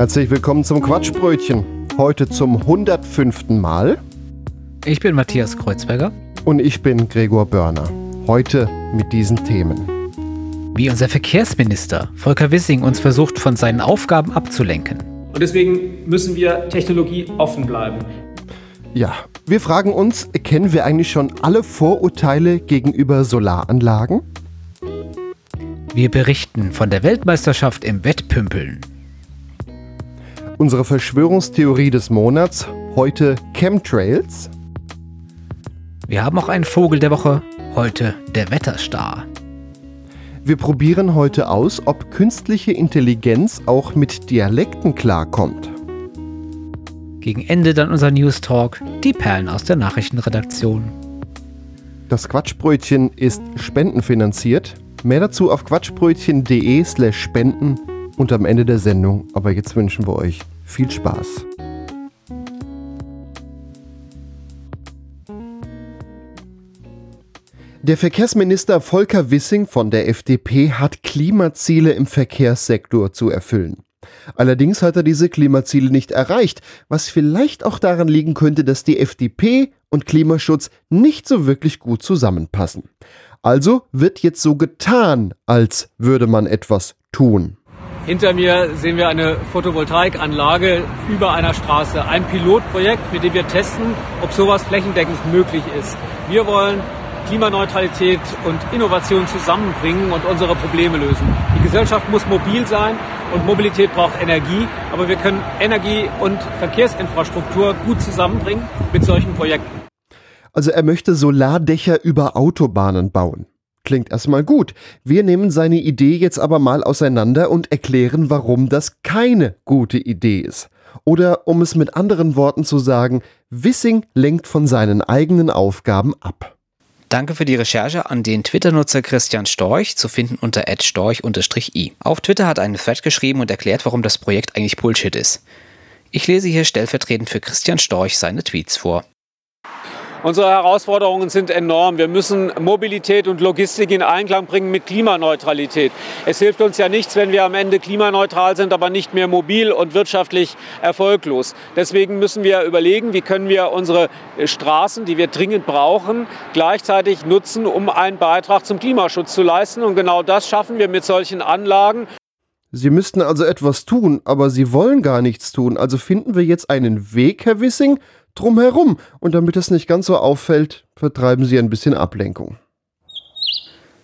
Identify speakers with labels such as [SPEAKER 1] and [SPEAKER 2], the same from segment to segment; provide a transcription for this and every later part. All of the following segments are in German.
[SPEAKER 1] Herzlich willkommen zum Quatschbrötchen. Heute zum 105. Mal.
[SPEAKER 2] Ich bin Matthias Kreuzberger.
[SPEAKER 1] Und ich bin Gregor Börner. Heute mit diesen Themen.
[SPEAKER 2] Wie unser Verkehrsminister Volker Wissing uns versucht, von seinen Aufgaben abzulenken.
[SPEAKER 3] Und deswegen müssen wir technologieoffen bleiben.
[SPEAKER 1] Ja, wir fragen uns, kennen wir eigentlich schon alle Vorurteile gegenüber Solaranlagen?
[SPEAKER 2] Wir berichten von der Weltmeisterschaft im Wettpümpeln.
[SPEAKER 1] Unsere Verschwörungstheorie des Monats, heute Chemtrails.
[SPEAKER 2] Wir haben auch einen Vogel der Woche, heute der Wetterstar.
[SPEAKER 1] Wir probieren heute aus, ob künstliche Intelligenz auch mit Dialekten klarkommt.
[SPEAKER 2] Gegen Ende dann unser News Talk, die Perlen aus der Nachrichtenredaktion.
[SPEAKER 1] Das Quatschbrötchen ist spendenfinanziert. Mehr dazu auf quatschbrötchen.de slash spenden und am Ende der Sendung. Aber jetzt wünschen wir euch viel Spaß. Der Verkehrsminister Volker Wissing von der FDP hat Klimaziele im Verkehrssektor zu erfüllen. Allerdings hat er diese Klimaziele nicht erreicht, was vielleicht auch daran liegen könnte, dass die FDP und Klimaschutz nicht so wirklich gut zusammenpassen. Also wird jetzt so getan, als würde man etwas tun.
[SPEAKER 3] Hinter mir sehen wir eine Photovoltaikanlage über einer Straße. Ein Pilotprojekt, mit dem wir testen, ob sowas flächendeckend möglich ist. Wir wollen Klimaneutralität und Innovation zusammenbringen und unsere Probleme lösen. Die Gesellschaft muss mobil sein und Mobilität braucht Energie, aber wir können Energie und Verkehrsinfrastruktur gut zusammenbringen mit solchen Projekten.
[SPEAKER 1] Also er möchte Solardächer über Autobahnen bauen. Klingt erstmal gut. Wir nehmen seine Idee jetzt aber mal auseinander und erklären, warum das keine gute Idee ist. Oder um es mit anderen Worten zu sagen, Wissing lenkt von seinen eigenen Aufgaben ab.
[SPEAKER 2] Danke für die Recherche an den Twitter-Nutzer Christian Storch, zu finden unter @storch_i. Auf Twitter hat einen Thread geschrieben und erklärt, warum das Projekt eigentlich Bullshit ist. Ich lese hier stellvertretend für Christian Storch seine Tweets vor.
[SPEAKER 3] Unsere Herausforderungen sind enorm. Wir müssen Mobilität und Logistik in Einklang bringen mit Klimaneutralität. Es hilft uns ja nichts, wenn wir am Ende klimaneutral sind, aber nicht mehr mobil und wirtschaftlich erfolglos. Deswegen müssen wir überlegen, wie können wir unsere Straßen, die wir dringend brauchen, gleichzeitig nutzen, um einen Beitrag zum Klimaschutz zu leisten. Und genau das schaffen wir mit solchen Anlagen.
[SPEAKER 1] Sie müssten also etwas tun, aber Sie wollen gar nichts tun. Also finden wir jetzt einen Weg, Herr Wissing, drumherum. Und damit es nicht ganz so auffällt, vertreiben Sie ein bisschen Ablenkung.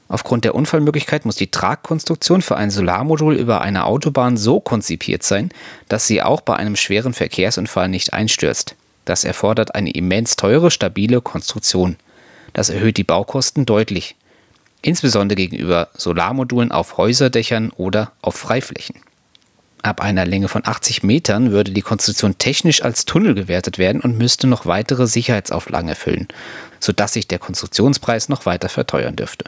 [SPEAKER 2] Aufgrund der Unfallmöglichkeit muss die Tragkonstruktion für ein Solarmodul über eine Autobahn so konzipiert sein, dass sie auch bei einem schweren Verkehrsunfall nicht einstürzt. Das erfordert eine immens teure, stabile Konstruktion. Das erhöht die Baukosten deutlich, insbesondere gegenüber Solarmodulen auf Häuserdächern oder auf Freiflächen. Ab einer Länge von 80 Metern würde die Konstruktion technisch als Tunnel gewertet werden und müsste noch weitere Sicherheitsauflagen erfüllen, sodass sich der Konstruktionspreis noch weiter verteuern dürfte.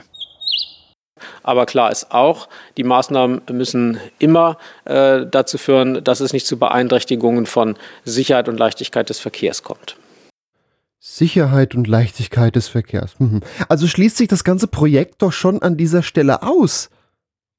[SPEAKER 3] Aber klar ist auch, die Maßnahmen müssen immer äh, dazu führen, dass es nicht zu Beeinträchtigungen von Sicherheit und Leichtigkeit des Verkehrs kommt.
[SPEAKER 1] Sicherheit und Leichtigkeit des Verkehrs. Mhm. Also schließt sich das ganze Projekt doch schon an dieser Stelle aus.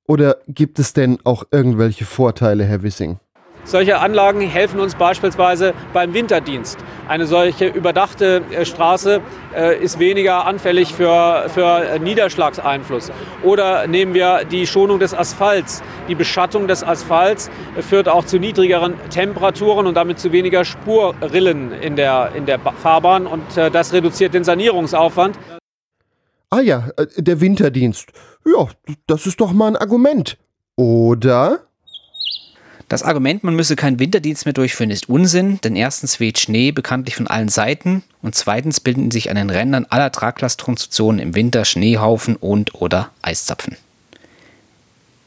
[SPEAKER 1] Oder gibt es denn auch irgendwelche Vorteile, Herr Wissing?
[SPEAKER 3] Solche Anlagen helfen uns beispielsweise beim Winterdienst. Eine solche überdachte äh, Straße äh, ist weniger anfällig für, für Niederschlagseinfluss. Oder nehmen wir die Schonung des Asphalts. Die Beschattung des Asphalts führt auch zu niedrigeren Temperaturen und damit zu weniger Spurrillen in der, in der Fahrbahn. Und äh, das reduziert den Sanierungsaufwand.
[SPEAKER 1] Ah ja, äh, der Winterdienst. Ja, das ist doch mal ein Argument. Oder?
[SPEAKER 2] Das Argument, man müsse keinen Winterdienst mehr durchführen, ist Unsinn, denn erstens weht Schnee bekanntlich von allen Seiten und zweitens bilden sich an den Rändern aller Traglastkonstruktionen im Winter Schneehaufen und oder Eiszapfen.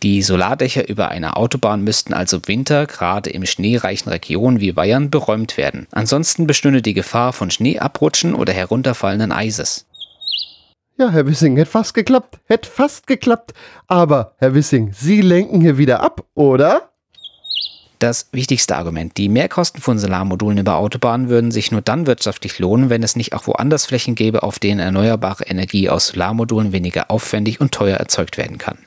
[SPEAKER 2] Die Solardächer über einer Autobahn müssten also im Winter, gerade im schneereichen Regionen wie Bayern, beräumt werden. Ansonsten bestünde die Gefahr von Schneeabrutschen oder herunterfallenden Eises.
[SPEAKER 1] Ja, Herr Wissing, hätte fast geklappt, hätte fast geklappt. Aber, Herr Wissing, Sie lenken hier wieder ab, oder?
[SPEAKER 2] Das wichtigste Argument. Die Mehrkosten von Solarmodulen über Autobahnen würden sich nur dann wirtschaftlich lohnen, wenn es nicht auch woanders Flächen gäbe, auf denen erneuerbare Energie aus Solarmodulen weniger aufwendig und teuer erzeugt werden kann.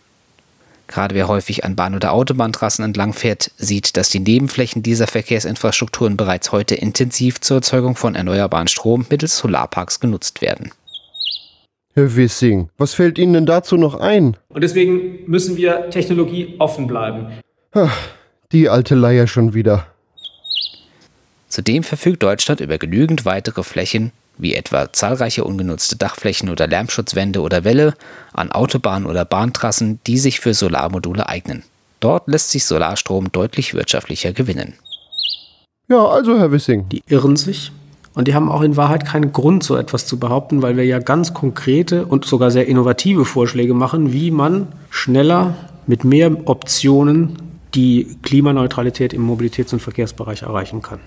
[SPEAKER 2] Gerade wer häufig an Bahn- oder Autobahntrassen entlang fährt, sieht, dass die Nebenflächen dieser Verkehrsinfrastrukturen bereits heute intensiv zur Erzeugung von erneuerbaren Strom mittels Solarparks genutzt werden.
[SPEAKER 1] Herr Wissing, was fällt Ihnen denn dazu noch ein?
[SPEAKER 4] Und deswegen müssen wir technologieoffen bleiben.
[SPEAKER 1] Ach, die alte Leier schon wieder.
[SPEAKER 2] Zudem verfügt Deutschland über genügend weitere Flächen, wie etwa zahlreiche ungenutzte Dachflächen oder Lärmschutzwände oder Wälle an Autobahnen oder Bahntrassen, die sich für Solarmodule eignen. Dort lässt sich Solarstrom deutlich wirtschaftlicher gewinnen.
[SPEAKER 1] Ja, also Herr Wissing.
[SPEAKER 5] Die irren sich und die haben auch in Wahrheit keinen Grund, so etwas zu behaupten, weil wir ja ganz konkrete und sogar sehr innovative Vorschläge machen, wie man schneller mit mehr Optionen die Klimaneutralität im Mobilitäts- und Verkehrsbereich erreichen kann.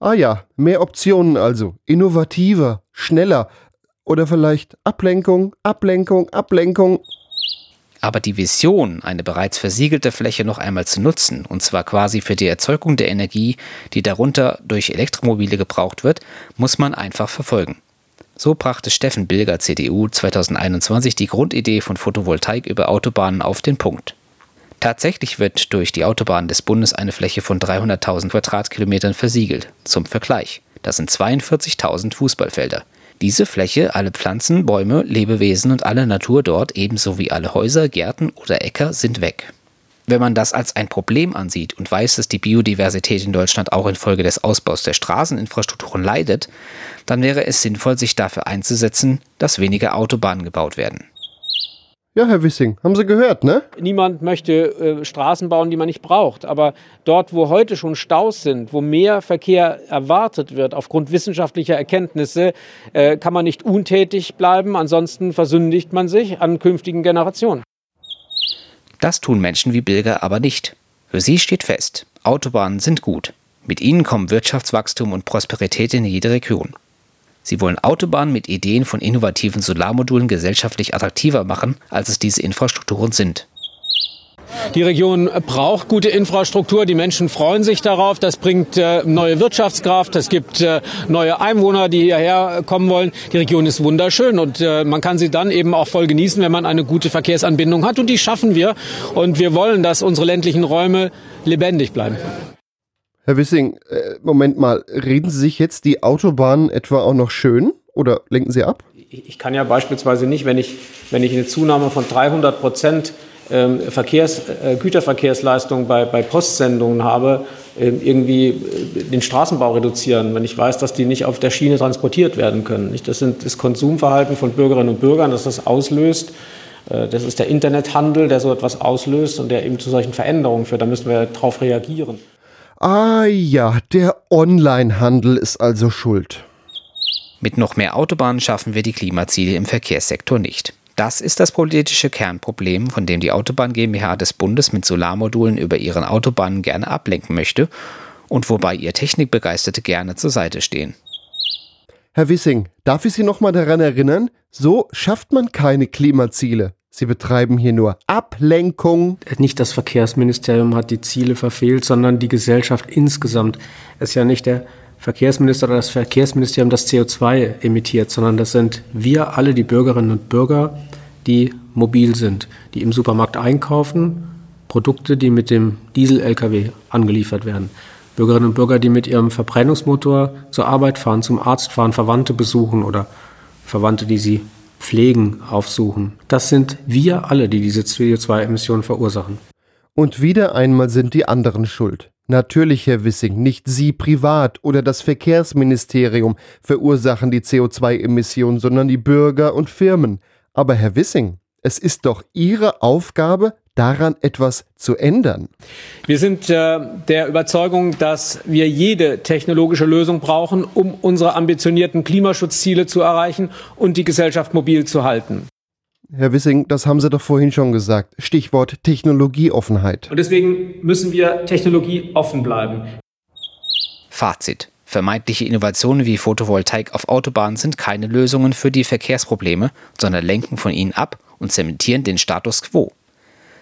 [SPEAKER 1] Ah ja, mehr Optionen also. Innovativer, schneller. Oder vielleicht Ablenkung, Ablenkung, Ablenkung.
[SPEAKER 2] Aber die Vision, eine bereits versiegelte Fläche noch einmal zu nutzen, und zwar quasi für die Erzeugung der Energie, die darunter durch Elektromobile gebraucht wird, muss man einfach verfolgen. So brachte Steffen Bilger, CDU, 2021 die Grundidee von Photovoltaik über Autobahnen auf den Punkt. Tatsächlich wird durch die Autobahnen des Bundes eine Fläche von 300.000 Quadratkilometern versiegelt. Zum Vergleich, das sind 42.000 Fußballfelder. Diese Fläche, alle Pflanzen, Bäume, Lebewesen und alle Natur dort, ebenso wie alle Häuser, Gärten oder Äcker, sind weg. Wenn man das als ein Problem ansieht und weiß, dass die Biodiversität in Deutschland auch infolge des Ausbaus der Straßeninfrastrukturen leidet, dann wäre es sinnvoll, sich dafür einzusetzen, dass weniger Autobahnen gebaut werden.
[SPEAKER 1] Ja, Herr Wissing, haben Sie gehört, ne?
[SPEAKER 3] Niemand möchte äh, Straßen bauen, die man nicht braucht. Aber dort, wo heute schon Staus sind, wo mehr Verkehr erwartet wird aufgrund wissenschaftlicher Erkenntnisse, äh, kann man nicht untätig bleiben. Ansonsten versündigt man sich an künftigen Generationen.
[SPEAKER 2] Das tun Menschen wie Bilger aber nicht. Für sie steht fest, Autobahnen sind gut. Mit ihnen kommen Wirtschaftswachstum und Prosperität in jede Region. Sie wollen Autobahnen mit Ideen von innovativen Solarmodulen gesellschaftlich attraktiver machen, als es diese Infrastrukturen sind.
[SPEAKER 3] Die Region braucht gute Infrastruktur. Die Menschen freuen sich darauf. Das bringt äh, neue Wirtschaftskraft. Es gibt äh, neue Einwohner, die hierher kommen wollen. Die Region ist wunderschön und äh, man kann sie dann eben auch voll genießen, wenn man eine gute Verkehrsanbindung hat. Und die schaffen wir. Und wir wollen, dass unsere ländlichen Räume lebendig bleiben.
[SPEAKER 1] Herr Wissing, äh, Moment mal, reden Sie sich jetzt die Autobahnen etwa auch noch schön oder lenken Sie ab?
[SPEAKER 4] Ich kann ja beispielsweise nicht, wenn ich, wenn ich eine Zunahme von 300 Prozent ähm, Verkehrs, äh, Güterverkehrsleistung bei, bei Postsendungen habe, ähm, irgendwie äh, den Straßenbau reduzieren, wenn ich weiß, dass die nicht auf der Schiene transportiert werden können. Nicht? Das sind das Konsumverhalten von Bürgerinnen und Bürgern, das das auslöst. Äh, das ist der Internethandel, der so etwas auslöst und der eben zu solchen Veränderungen führt. Da müssen wir darauf reagieren.
[SPEAKER 1] Ah ja, der Onlinehandel ist also schuld.
[SPEAKER 2] Mit noch mehr Autobahnen schaffen wir die Klimaziele im Verkehrssektor nicht. Das ist das politische Kernproblem, von dem die Autobahn GmbH des Bundes mit Solarmodulen über ihren Autobahnen gerne ablenken möchte und wobei ihr Technikbegeisterte gerne zur Seite stehen.
[SPEAKER 1] Herr Wissing, darf ich Sie noch mal daran erinnern? So schafft man keine Klimaziele. Sie betreiben hier nur Ablenkung.
[SPEAKER 5] Nicht das Verkehrsministerium hat die Ziele verfehlt, sondern die Gesellschaft insgesamt. Es ist ja nicht der Verkehrsminister oder das Verkehrsministerium, das CO2 emittiert, sondern das sind wir alle, die Bürgerinnen und Bürger, die mobil sind, die im Supermarkt einkaufen, Produkte, die mit dem Diesel-Lkw angeliefert werden. Bürgerinnen und Bürger, die mit ihrem Verbrennungsmotor zur Arbeit fahren, zum Arzt fahren, Verwandte besuchen oder Verwandte, die sie pflegen, aufsuchen. Das sind wir alle, die diese CO2-Emissionen verursachen.
[SPEAKER 1] Und wieder einmal sind die anderen schuld. Natürlich, Herr Wissing, nicht Sie privat oder das Verkehrsministerium verursachen die CO2-Emissionen, sondern die Bürger und Firmen. Aber Herr Wissing, es ist doch Ihre Aufgabe, daran etwas zu ändern?
[SPEAKER 3] Wir sind äh, der Überzeugung, dass wir jede technologische Lösung brauchen, um unsere ambitionierten Klimaschutzziele zu erreichen und die Gesellschaft mobil zu halten.
[SPEAKER 1] Herr Wissing, das haben Sie doch vorhin schon gesagt. Stichwort Technologieoffenheit.
[SPEAKER 4] Und deswegen müssen wir technologieoffen bleiben.
[SPEAKER 2] Fazit. Vermeintliche Innovationen wie Photovoltaik auf Autobahnen sind keine Lösungen für die Verkehrsprobleme, sondern lenken von ihnen ab und zementieren den Status quo.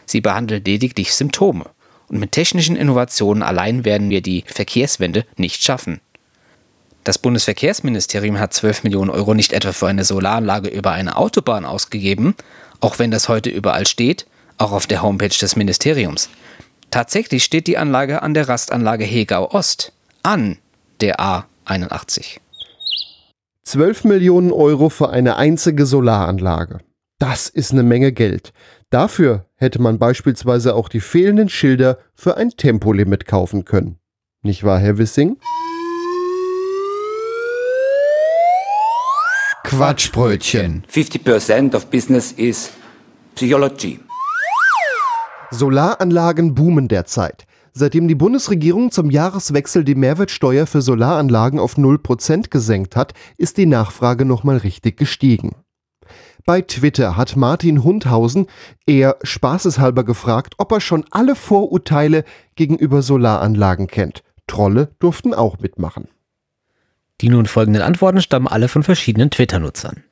[SPEAKER 2] Sie behandeln lediglich Symptome. Und mit technischen Innovationen allein werden wir die Verkehrswende nicht schaffen. Das Bundesverkehrsministerium hat 12 Millionen Euro nicht etwa für eine Solaranlage über eine Autobahn ausgegeben, auch wenn das heute überall steht, auch auf der Homepage des Ministeriums. Tatsächlich steht die Anlage an der Rastanlage Hegau Ost, an der A81.
[SPEAKER 1] 12 Millionen Euro für eine einzige Solaranlage. Das ist eine Menge Geld. Dafür hätte man beispielsweise auch die fehlenden Schilder für ein Tempolimit kaufen können. Nicht wahr, Herr Wissing?
[SPEAKER 6] Quatschbrötchen.
[SPEAKER 7] 50% of business is psychology.
[SPEAKER 1] Solaranlagen boomen derzeit. Seitdem die Bundesregierung zum Jahreswechsel die Mehrwertsteuer für Solaranlagen auf 0% gesenkt hat, ist die Nachfrage nochmal richtig gestiegen. Bei Twitter hat Martin Hundhausen eher spaßeshalber gefragt, ob er schon alle Vorurteile gegenüber Solaranlagen kennt. Trolle durften auch mitmachen.
[SPEAKER 8] Die nun folgenden Antworten stammen alle von verschiedenen Twitter-Nutzern.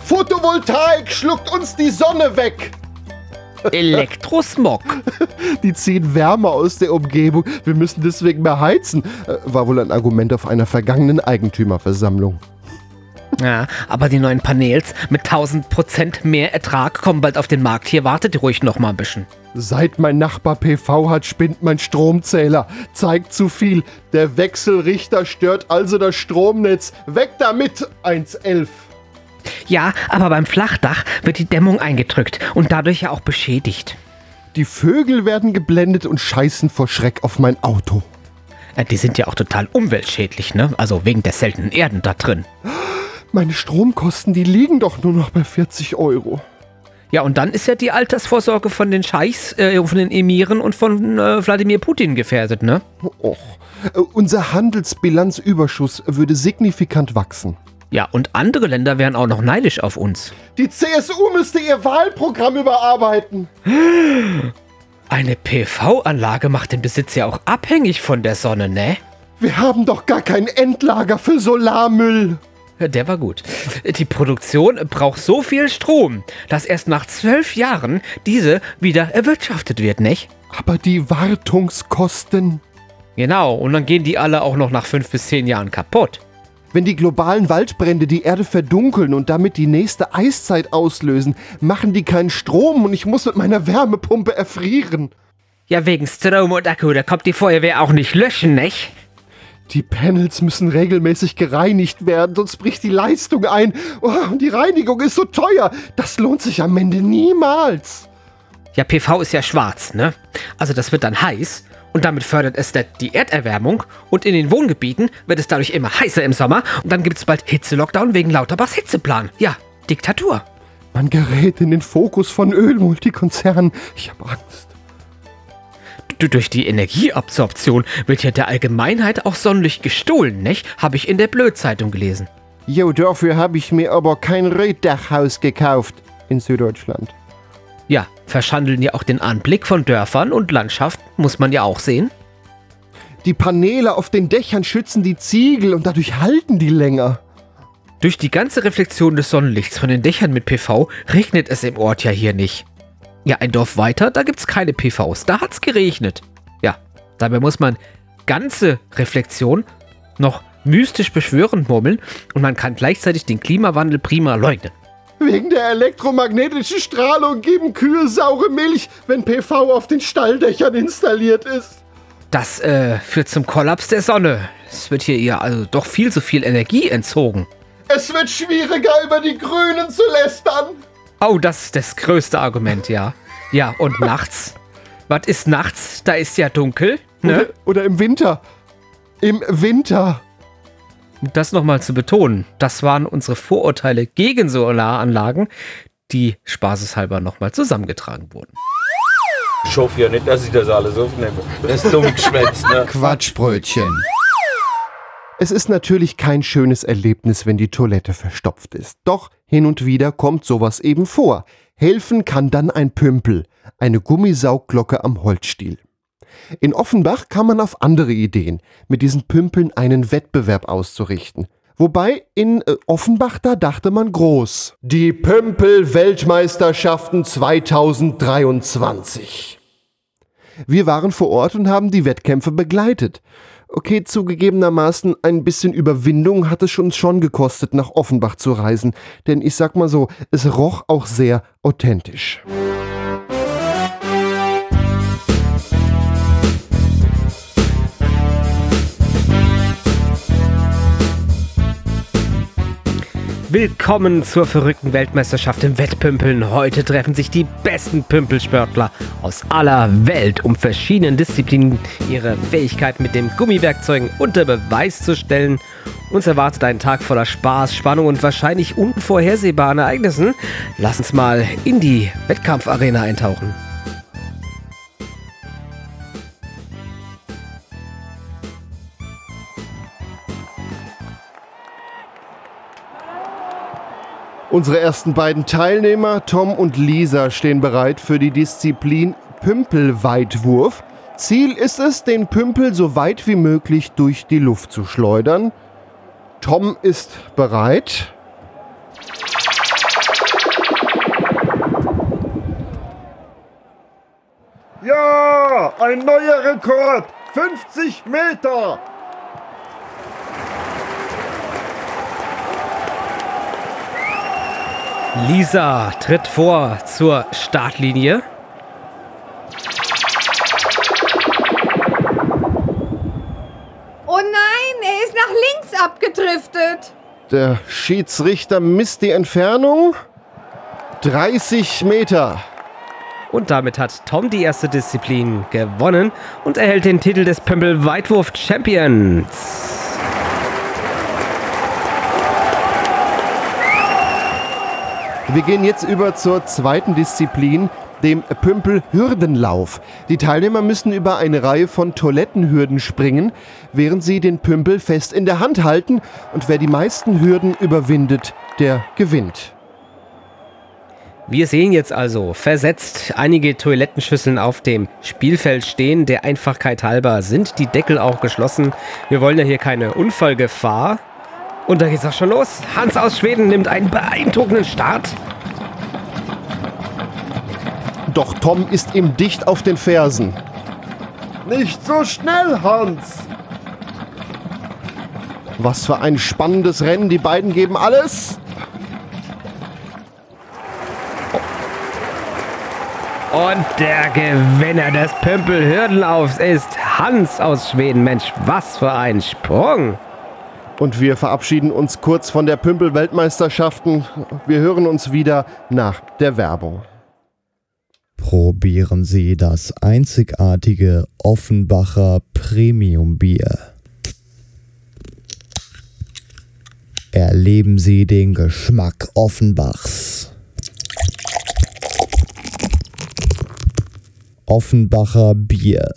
[SPEAKER 1] Photovoltaik schluckt uns die Sonne weg!
[SPEAKER 8] Elektrosmog.
[SPEAKER 1] Die ziehen Wärme aus der Umgebung. Wir müssen deswegen mehr heizen. Äh, War wohl ein Argument auf einer vergangenen Eigentümerversammlung.
[SPEAKER 8] Ja, aber die neuen Panels mit 1000% mehr Ertrag kommen bald auf den Markt. Hier wartet ruhig noch mal ein bisschen.
[SPEAKER 1] Seit mein Nachbar PV hat, spinnt mein Stromzähler. Zeigt zu viel. Der Wechselrichter stört also das Stromnetz. Weg damit, 111.
[SPEAKER 8] Ja, aber beim Flachdach wird die Dämmung eingedrückt und dadurch ja auch beschädigt.
[SPEAKER 1] Die Vögel werden geblendet und scheißen vor Schreck auf mein Auto.
[SPEAKER 8] Äh, Die sind ja auch total umweltschädlich, ne? Also wegen der seltenen Erden da drin.
[SPEAKER 1] Meine Stromkosten, die liegen doch nur noch bei 40 Euro.
[SPEAKER 8] Ja, und dann ist ja die Altersvorsorge von den Scheichs, äh, von den Emiren und von äh, Wladimir Putin gefährdet, ne?
[SPEAKER 1] Och, äh, unser Handelsbilanzüberschuss würde signifikant wachsen.
[SPEAKER 8] Ja, und andere Länder wären auch noch neidisch auf uns.
[SPEAKER 1] Die CSU müsste ihr Wahlprogramm überarbeiten.
[SPEAKER 8] Eine PV-Anlage macht den Besitz ja auch abhängig von der Sonne, ne?
[SPEAKER 1] Wir haben doch gar kein Endlager für Solarmüll.
[SPEAKER 8] Der war gut. Die Produktion braucht so viel Strom, dass erst nach zwölf Jahren diese wieder erwirtschaftet wird, nicht?
[SPEAKER 1] Aber die Wartungskosten.
[SPEAKER 8] Genau, und dann gehen die alle auch noch nach fünf bis zehn Jahren kaputt.
[SPEAKER 1] Wenn die globalen Waldbrände die Erde verdunkeln und damit die nächste Eiszeit auslösen, machen die keinen Strom und ich muss mit meiner Wärmepumpe erfrieren.
[SPEAKER 8] Ja, wegen Strom und Akku, da kommt die Feuerwehr auch nicht löschen, nicht?
[SPEAKER 1] Die Panels müssen regelmäßig gereinigt werden, sonst bricht die Leistung ein. Oh, und die Reinigung ist so teuer. Das lohnt sich am Ende niemals.
[SPEAKER 8] Ja, PV ist ja schwarz, ne? Also das wird dann heiß und damit fördert es die Erderwärmung und in den Wohngebieten wird es dadurch immer heißer im Sommer und dann gibt es bald Hitze-Lockdown wegen Lauterbachs Hitzeplan. Ja, Diktatur.
[SPEAKER 1] Man gerät in den Fokus von Ölmultikonzernen. Ich habe Angst.
[SPEAKER 8] Du, durch die Energieabsorption wird ja der Allgemeinheit auch Sonnenlicht gestohlen, nicht? Habe ich in der Blödzeitung gelesen.
[SPEAKER 1] Jo, dafür habe ich mir aber kein Reddachhaus gekauft in Süddeutschland.
[SPEAKER 8] Ja, verschandeln ja auch den Anblick von Dörfern und Landschaft, muss man ja auch sehen.
[SPEAKER 1] Die Paneele auf den Dächern schützen die Ziegel und dadurch halten die länger.
[SPEAKER 8] Durch die ganze Reflexion des Sonnenlichts von den Dächern mit PV regnet es im Ort ja hier nicht. Ja, ein Dorf weiter, da gibt's keine PVs, da hat's geregnet. Ja, dabei muss man ganze Reflexion noch mystisch beschwörend murmeln und man kann gleichzeitig den Klimawandel prima leugnen.
[SPEAKER 1] Wegen der elektromagnetischen Strahlung geben Kühe saure Milch, wenn PV auf den Stalldächern installiert ist.
[SPEAKER 8] Das äh, führt zum Kollaps der Sonne. Es wird hier ihr also doch viel zu viel Energie entzogen.
[SPEAKER 1] Es wird schwieriger, über die Grünen zu lästern.
[SPEAKER 8] Oh, das ist das größte Argument, ja. Ja, und nachts? Was ist nachts? Da ist ja dunkel, ne?
[SPEAKER 1] Oder, oder im Winter. Im Winter.
[SPEAKER 8] Um das nochmal zu betonen, das waren unsere Vorurteile gegen Solaranlagen, die spaßeshalber nochmal zusammengetragen wurden.
[SPEAKER 9] Ich hoffe ja nicht, dass ich das alles aufnehme. Das ist dumm geschwätzt, ne?
[SPEAKER 6] Quatschbrötchen.
[SPEAKER 1] Es ist natürlich kein schönes Erlebnis, wenn die Toilette verstopft ist. Doch hin und wieder kommt sowas eben vor. Helfen kann dann ein Pümpel, eine Gummisaugglocke am Holzstiel. In Offenbach kam man auf andere Ideen, mit diesen Pümpeln einen Wettbewerb auszurichten. Wobei in äh, Offenbach, da dachte man groß. Die Pümpel-Weltmeisterschaften 2023. Wir waren vor Ort und haben die Wettkämpfe begleitet. Okay, zugegebenermaßen ein bisschen Überwindung hat es uns schon gekostet, nach Offenbach zu reisen, denn ich sag mal so, es roch auch sehr authentisch.
[SPEAKER 8] Willkommen zur verrückten Weltmeisterschaft im Wettpümpeln. Heute treffen sich die besten Pümpelsportler aus aller Welt, um verschiedenen Disziplinen ihre Fähigkeit mit den Gummiwerkzeugen unter Beweis zu stellen. Uns erwartet ein Tag voller Spaß, Spannung und wahrscheinlich unvorhersehbaren Ereignissen. Lass uns mal in die Wettkampfarena eintauchen.
[SPEAKER 1] Unsere ersten beiden Teilnehmer, Tom und Lisa, stehen bereit für die Disziplin Pümpelweitwurf. Ziel ist es, den Pümpel so weit wie möglich durch die Luft zu schleudern. Tom ist bereit.
[SPEAKER 10] Ja, ein neuer Rekord. 50 Meter.
[SPEAKER 8] Lisa tritt vor zur Startlinie.
[SPEAKER 11] Oh nein, er ist nach links abgedriftet.
[SPEAKER 1] Der Schiedsrichter misst die Entfernung. 30 Meter.
[SPEAKER 8] Und damit hat Tom die erste Disziplin gewonnen und erhält den Titel des Pömpel Weitwurf Champions.
[SPEAKER 1] Wir gehen jetzt über zur zweiten Disziplin, dem Pümpel-Hürdenlauf. Die Teilnehmer müssen über eine Reihe von Toilettenhürden springen, während sie den Pümpel fest in der Hand halten und wer die meisten Hürden überwindet, der gewinnt.
[SPEAKER 8] Wir sehen jetzt also versetzt einige Toilettenschüsseln auf dem Spielfeld stehen. Der Einfachkeit halber sind die Deckel auch geschlossen. Wir wollen ja hier keine Unfallgefahr. Und da geht's auch schon los. Hans aus Schweden nimmt einen beeindruckenden Start.
[SPEAKER 1] Doch Tom ist ihm dicht auf den Fersen.
[SPEAKER 10] Nicht so schnell, Hans.
[SPEAKER 1] Was für ein spannendes Rennen. Die beiden geben alles.
[SPEAKER 8] Und der Gewinner des Pümpel-Hürdenlaufs ist Hans aus Schweden. Mensch, was für ein Sprung!
[SPEAKER 1] Und wir verabschieden uns kurz von der Pümpel-Weltmeisterschaften. Wir hören uns wieder nach der Werbung.
[SPEAKER 12] Probieren Sie das einzigartige Offenbacher Premium Bier. Erleben Sie den Geschmack Offenbachs. Offenbacher Bier.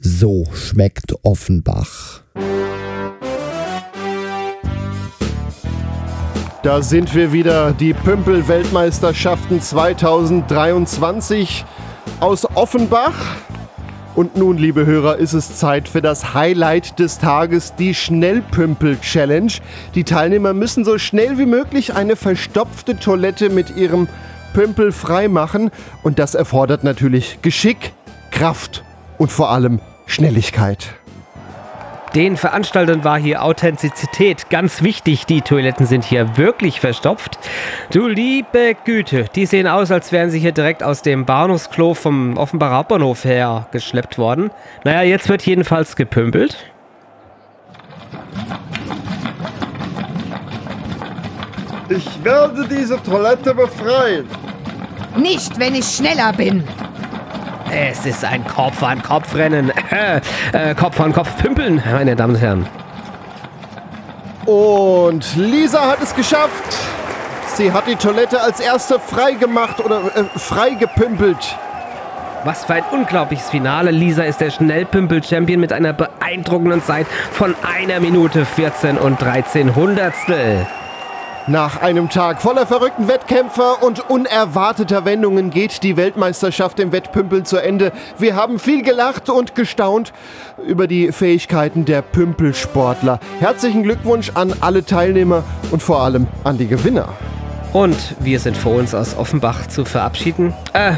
[SPEAKER 12] So schmeckt Offenbach.
[SPEAKER 1] Da sind wir wieder, die Pümpel-Weltmeisterschaften 2023 aus Offenbach. Und nun, liebe Hörer, ist es Zeit für das Highlight des Tages, die Schnellpümpel-Challenge. Die Teilnehmer müssen so schnell wie möglich eine verstopfte Toilette mit ihrem Pümpel freimachen. Und das erfordert natürlich Geschick, Kraft und vor allem Schnelligkeit.
[SPEAKER 8] Den Veranstaltern war hier Authentizität ganz wichtig. Die Toiletten sind hier wirklich verstopft. Du liebe Güte, die sehen aus, als wären sie hier direkt aus dem Bahnhofsklo vom Offenbarer Hauptbahnhof her geschleppt worden. Naja, jetzt wird jedenfalls gepümpelt.
[SPEAKER 10] Ich werde diese Toilette befreien.
[SPEAKER 11] Nicht, wenn ich schneller bin.
[SPEAKER 8] Es ist ein Kopf-an-Kopf-Rennen. Äh, Kopf an Kopf pümpeln, meine Damen und Herren.
[SPEAKER 1] Und Lisa hat es geschafft. Sie hat die Toilette als erste frei gemacht oder äh, frei gepümpelt.
[SPEAKER 8] Was für ein unglaubliches Finale. Lisa ist der Schnellpümpel-Champion mit einer beeindruckenden Zeit von einer Minute 14 und 13 Hundertstel.
[SPEAKER 1] Nach einem Tag voller verrückten Wettkämpfer und unerwarteter Wendungen geht die Weltmeisterschaft im Wettpümpeln zu Ende. Wir haben viel gelacht und gestaunt über die Fähigkeiten der Pümpelsportler. Herzlichen Glückwunsch an alle Teilnehmer und vor allem an die Gewinner.
[SPEAKER 8] Und wir sind vor uns aus Offenbach zu verabschieden. Äh,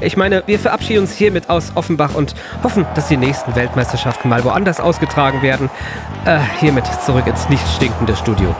[SPEAKER 8] ich meine, wir verabschieden uns hiermit aus Offenbach und hoffen, dass die nächsten Weltmeisterschaften mal woanders ausgetragen werden. Äh, hiermit zurück ins nicht stinkende Studio.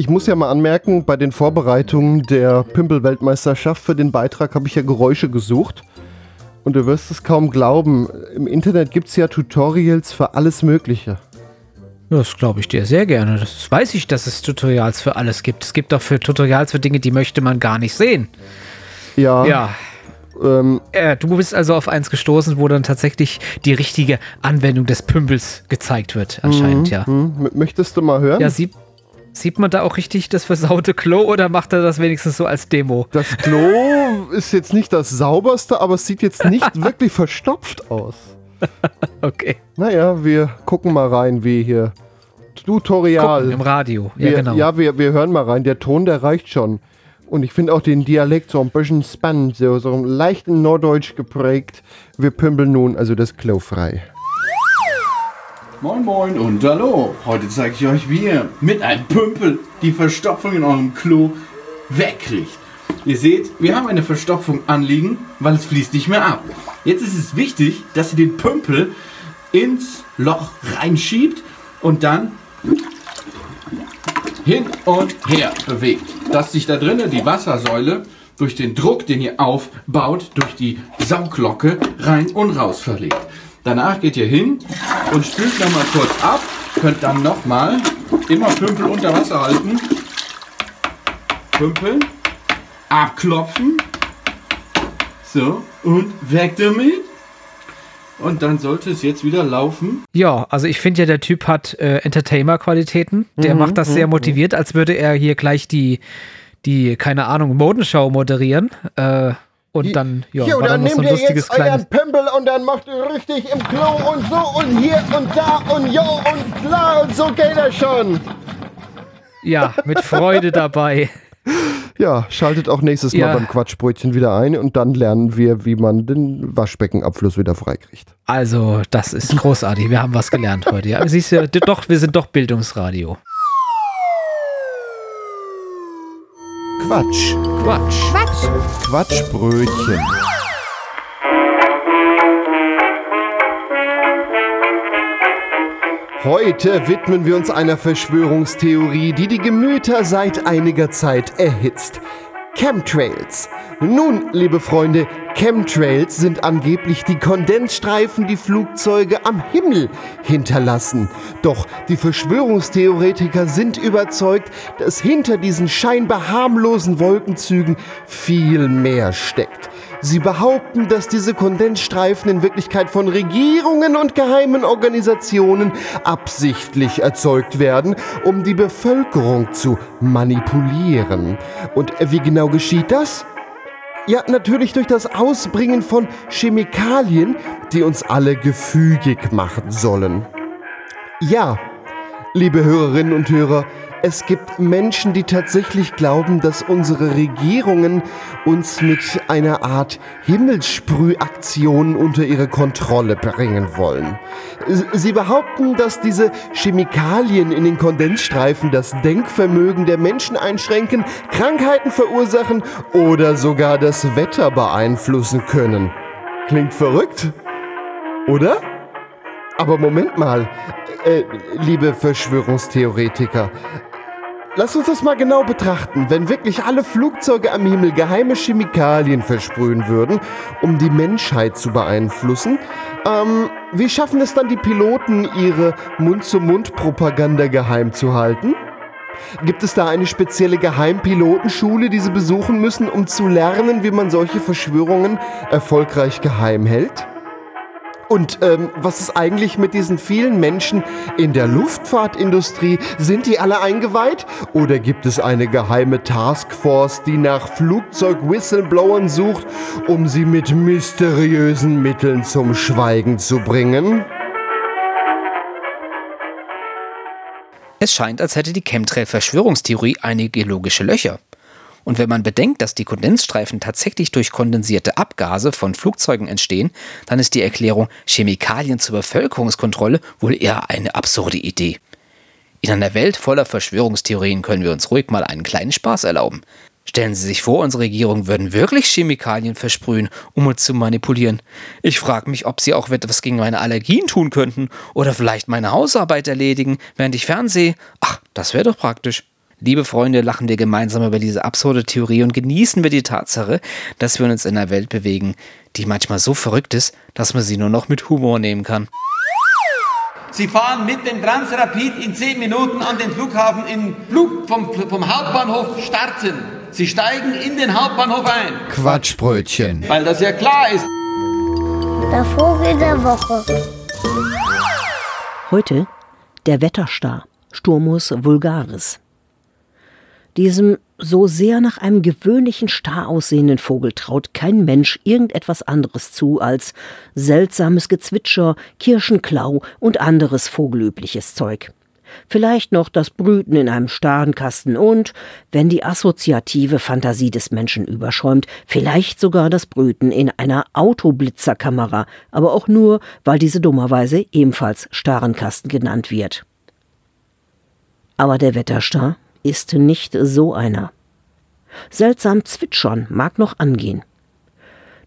[SPEAKER 1] Ich muss ja mal anmerken, bei den Vorbereitungen der Pimpel-Weltmeisterschaft für den Beitrag habe ich ja Geräusche gesucht. Und du wirst es kaum glauben, im Internet gibt es ja Tutorials für alles Mögliche.
[SPEAKER 2] Das glaube ich dir sehr gerne. Das weiß ich, dass es Tutorials für alles gibt. Es gibt auch für Tutorials für Dinge, die möchte man gar nicht sehen.
[SPEAKER 1] Ja.
[SPEAKER 2] Ja.
[SPEAKER 1] Ähm,
[SPEAKER 2] Äh, du bist also auf eins gestoßen, wo dann tatsächlich die richtige Anwendung des Pümpels gezeigt wird, anscheinend,
[SPEAKER 1] mhm,
[SPEAKER 2] ja.
[SPEAKER 1] mhm. Möchtest du mal hören?
[SPEAKER 2] Ja, sieht, sieht man da auch richtig das versaute Klo oder macht er das wenigstens so als Demo?
[SPEAKER 1] Das Klo ist jetzt nicht das sauberste, aber es sieht jetzt nicht wirklich verstopft aus.
[SPEAKER 2] Okay.
[SPEAKER 1] Naja, wir gucken mal rein, wie hier. Tutorial.
[SPEAKER 2] Gucken im Radio. Ja,
[SPEAKER 1] Wir,
[SPEAKER 2] genau.
[SPEAKER 1] ja wir, wir hören mal rein. Der Ton, der reicht schon. Und ich finde auch den Dialekt so ein bisschen spannend, so, so leicht in Norddeutsch geprägt. Wir pümpeln nun also das Klo frei.
[SPEAKER 13] Moin Moin und Hallo. Heute zeige ich euch, wie ihr mit einem Pümpel die Verstopfung in eurem Klo wegkriegt. Ihr seht, wir haben eine Verstopfung anliegen, weil es fließt nicht mehr ab. Jetzt ist es wichtig, dass ihr den Pümpel ins Loch reinschiebt und dann hin und her bewegt. Dass sich da drinnen die Wassersäule durch den Druck, den ihr aufbaut, durch die Sauglocke rein und raus verlegt. Danach geht ihr hin und spült nochmal kurz ab, könnt dann nochmal immer Pümpel unter Wasser halten, pümpeln, abklopfen, so und weg damit. Und dann sollte es jetzt wieder laufen.
[SPEAKER 2] Ja, also ich finde ja, der Typ hat äh, Entertainer-Qualitäten. Der
[SPEAKER 13] Mhm,
[SPEAKER 2] macht das sehr
[SPEAKER 13] mhm,
[SPEAKER 2] motiviert, als würde er hier gleich die, die keine Ahnung, Modenschau moderieren. Äh, und dann, ja,
[SPEAKER 1] Hier,
[SPEAKER 2] war dann
[SPEAKER 1] dann
[SPEAKER 2] noch so ein
[SPEAKER 1] ihr
[SPEAKER 2] lustiges
[SPEAKER 1] jetzt euren
[SPEAKER 2] kleines.
[SPEAKER 1] Pümpel und dann macht ihr richtig im Klo und so und hier und da und jo und klar und so geht er schon.
[SPEAKER 2] Ja, mit Freude dabei.
[SPEAKER 1] Ja, schaltet auch nächstes
[SPEAKER 2] Ja.
[SPEAKER 1] Mal beim Quatschbrötchen wieder ein und dann lernen wir, wie man den Waschbeckenabfluss wieder freikriegt.
[SPEAKER 2] Also, das ist großartig. Wir haben was gelernt heute. Ja, siehst du, doch, wir sind doch Bildungsradio.
[SPEAKER 1] Quatsch.
[SPEAKER 2] Quatsch.
[SPEAKER 11] Quatsch.
[SPEAKER 1] Quatschbrötchen. Heute widmen wir uns einer Verschwörungstheorie, die die Gemüter seit einiger Zeit erhitzt. Chemtrails. Nun, liebe Freunde, Chemtrails sind angeblich die Kondensstreifen, die Flugzeuge am Himmel hinterlassen. Doch die Verschwörungstheoretiker sind überzeugt, dass hinter diesen scheinbar harmlosen Wolkenzügen viel mehr steckt. Sie behaupten, dass diese Kondensstreifen in Wirklichkeit von Regierungen und geheimen Organisationen absichtlich erzeugt werden, um die Bevölkerung zu manipulieren. Und wie genau geschieht das? Ja, natürlich durch das Ausbringen von Chemikalien, die uns alle gefügig machen sollen. Ja, liebe Hörerinnen und Hörer, es gibt Menschen, die tatsächlich glauben, dass unsere Regierungen uns mit einer Art Himmelssprühaktion unter ihre Kontrolle bringen wollen. Sie behaupten, dass diese Chemikalien in den Kondensstreifen das Denkvermögen der Menschen einschränken, Krankheiten verursachen oder sogar das Wetter beeinflussen können. Klingt verrückt? Oder? Aber Moment mal, äh, liebe Verschwörungstheoretiker. Lass uns das mal genau betrachten. Wenn wirklich alle Flugzeuge am Himmel geheime Chemikalien versprühen würden, um die Menschheit zu beeinflussen, Ähm, wie schaffen es dann die Piloten, ihre Mund-zu-Mund-Propaganda geheim zu halten? Gibt es da eine spezielle Geheimpilotenschule, die sie besuchen müssen, um zu lernen, wie man solche Verschwörungen erfolgreich geheim hält? Und ähm, was ist eigentlich mit diesen vielen Menschen in der Luftfahrtindustrie? Sind die alle eingeweiht? Oder gibt es eine geheime Taskforce, die nach Flugzeug-Whistleblowern sucht, um sie mit mysteriösen Mitteln zum Schweigen zu bringen?
[SPEAKER 2] Es scheint, als hätte die Chemtrail-Verschwörungstheorie einige logische Löcher. Und wenn man bedenkt, dass die Kondensstreifen tatsächlich durch kondensierte Abgase von Flugzeugen entstehen, dann ist die Erklärung Chemikalien zur Bevölkerungskontrolle wohl eher eine absurde Idee. In einer Welt voller Verschwörungstheorien können wir uns ruhig mal einen kleinen Spaß erlauben. Stellen Sie sich vor, unsere Regierung würden wirklich Chemikalien versprühen, um uns zu manipulieren. Ich frage mich, ob sie auch etwas gegen meine Allergien tun könnten oder vielleicht meine Hausarbeit erledigen, während ich fernsehe. Ach, das wäre doch praktisch. Liebe Freunde, lachen wir gemeinsam über diese absurde Theorie und genießen wir die Tatsache, dass wir uns in einer Welt bewegen, die manchmal so verrückt ist, dass man sie nur noch mit Humor nehmen kann.
[SPEAKER 14] Sie fahren mit dem Transrapid in 10 Minuten an den Flughafen in Flug vom, vom Hauptbahnhof starten. Sie steigen in den Hauptbahnhof ein.
[SPEAKER 6] Quatschbrötchen.
[SPEAKER 14] Weil das ja klar ist.
[SPEAKER 15] Der Vogel der Woche.
[SPEAKER 16] Heute der Wetterstar, Sturmus vulgaris. Diesem so sehr nach einem gewöhnlichen Star aussehenden Vogel traut kein Mensch irgendetwas anderes zu als seltsames Gezwitscher, Kirschenklau und anderes vogelübliches Zeug. Vielleicht noch das Brüten in einem starren Kasten und, wenn die assoziative Fantasie des Menschen überschäumt, vielleicht sogar das Brüten in einer Autoblitzerkamera, aber auch nur, weil diese dummerweise ebenfalls starren Kasten genannt wird. Aber der Wetterstar ist nicht so einer. Seltsam zwitschern mag noch angehen.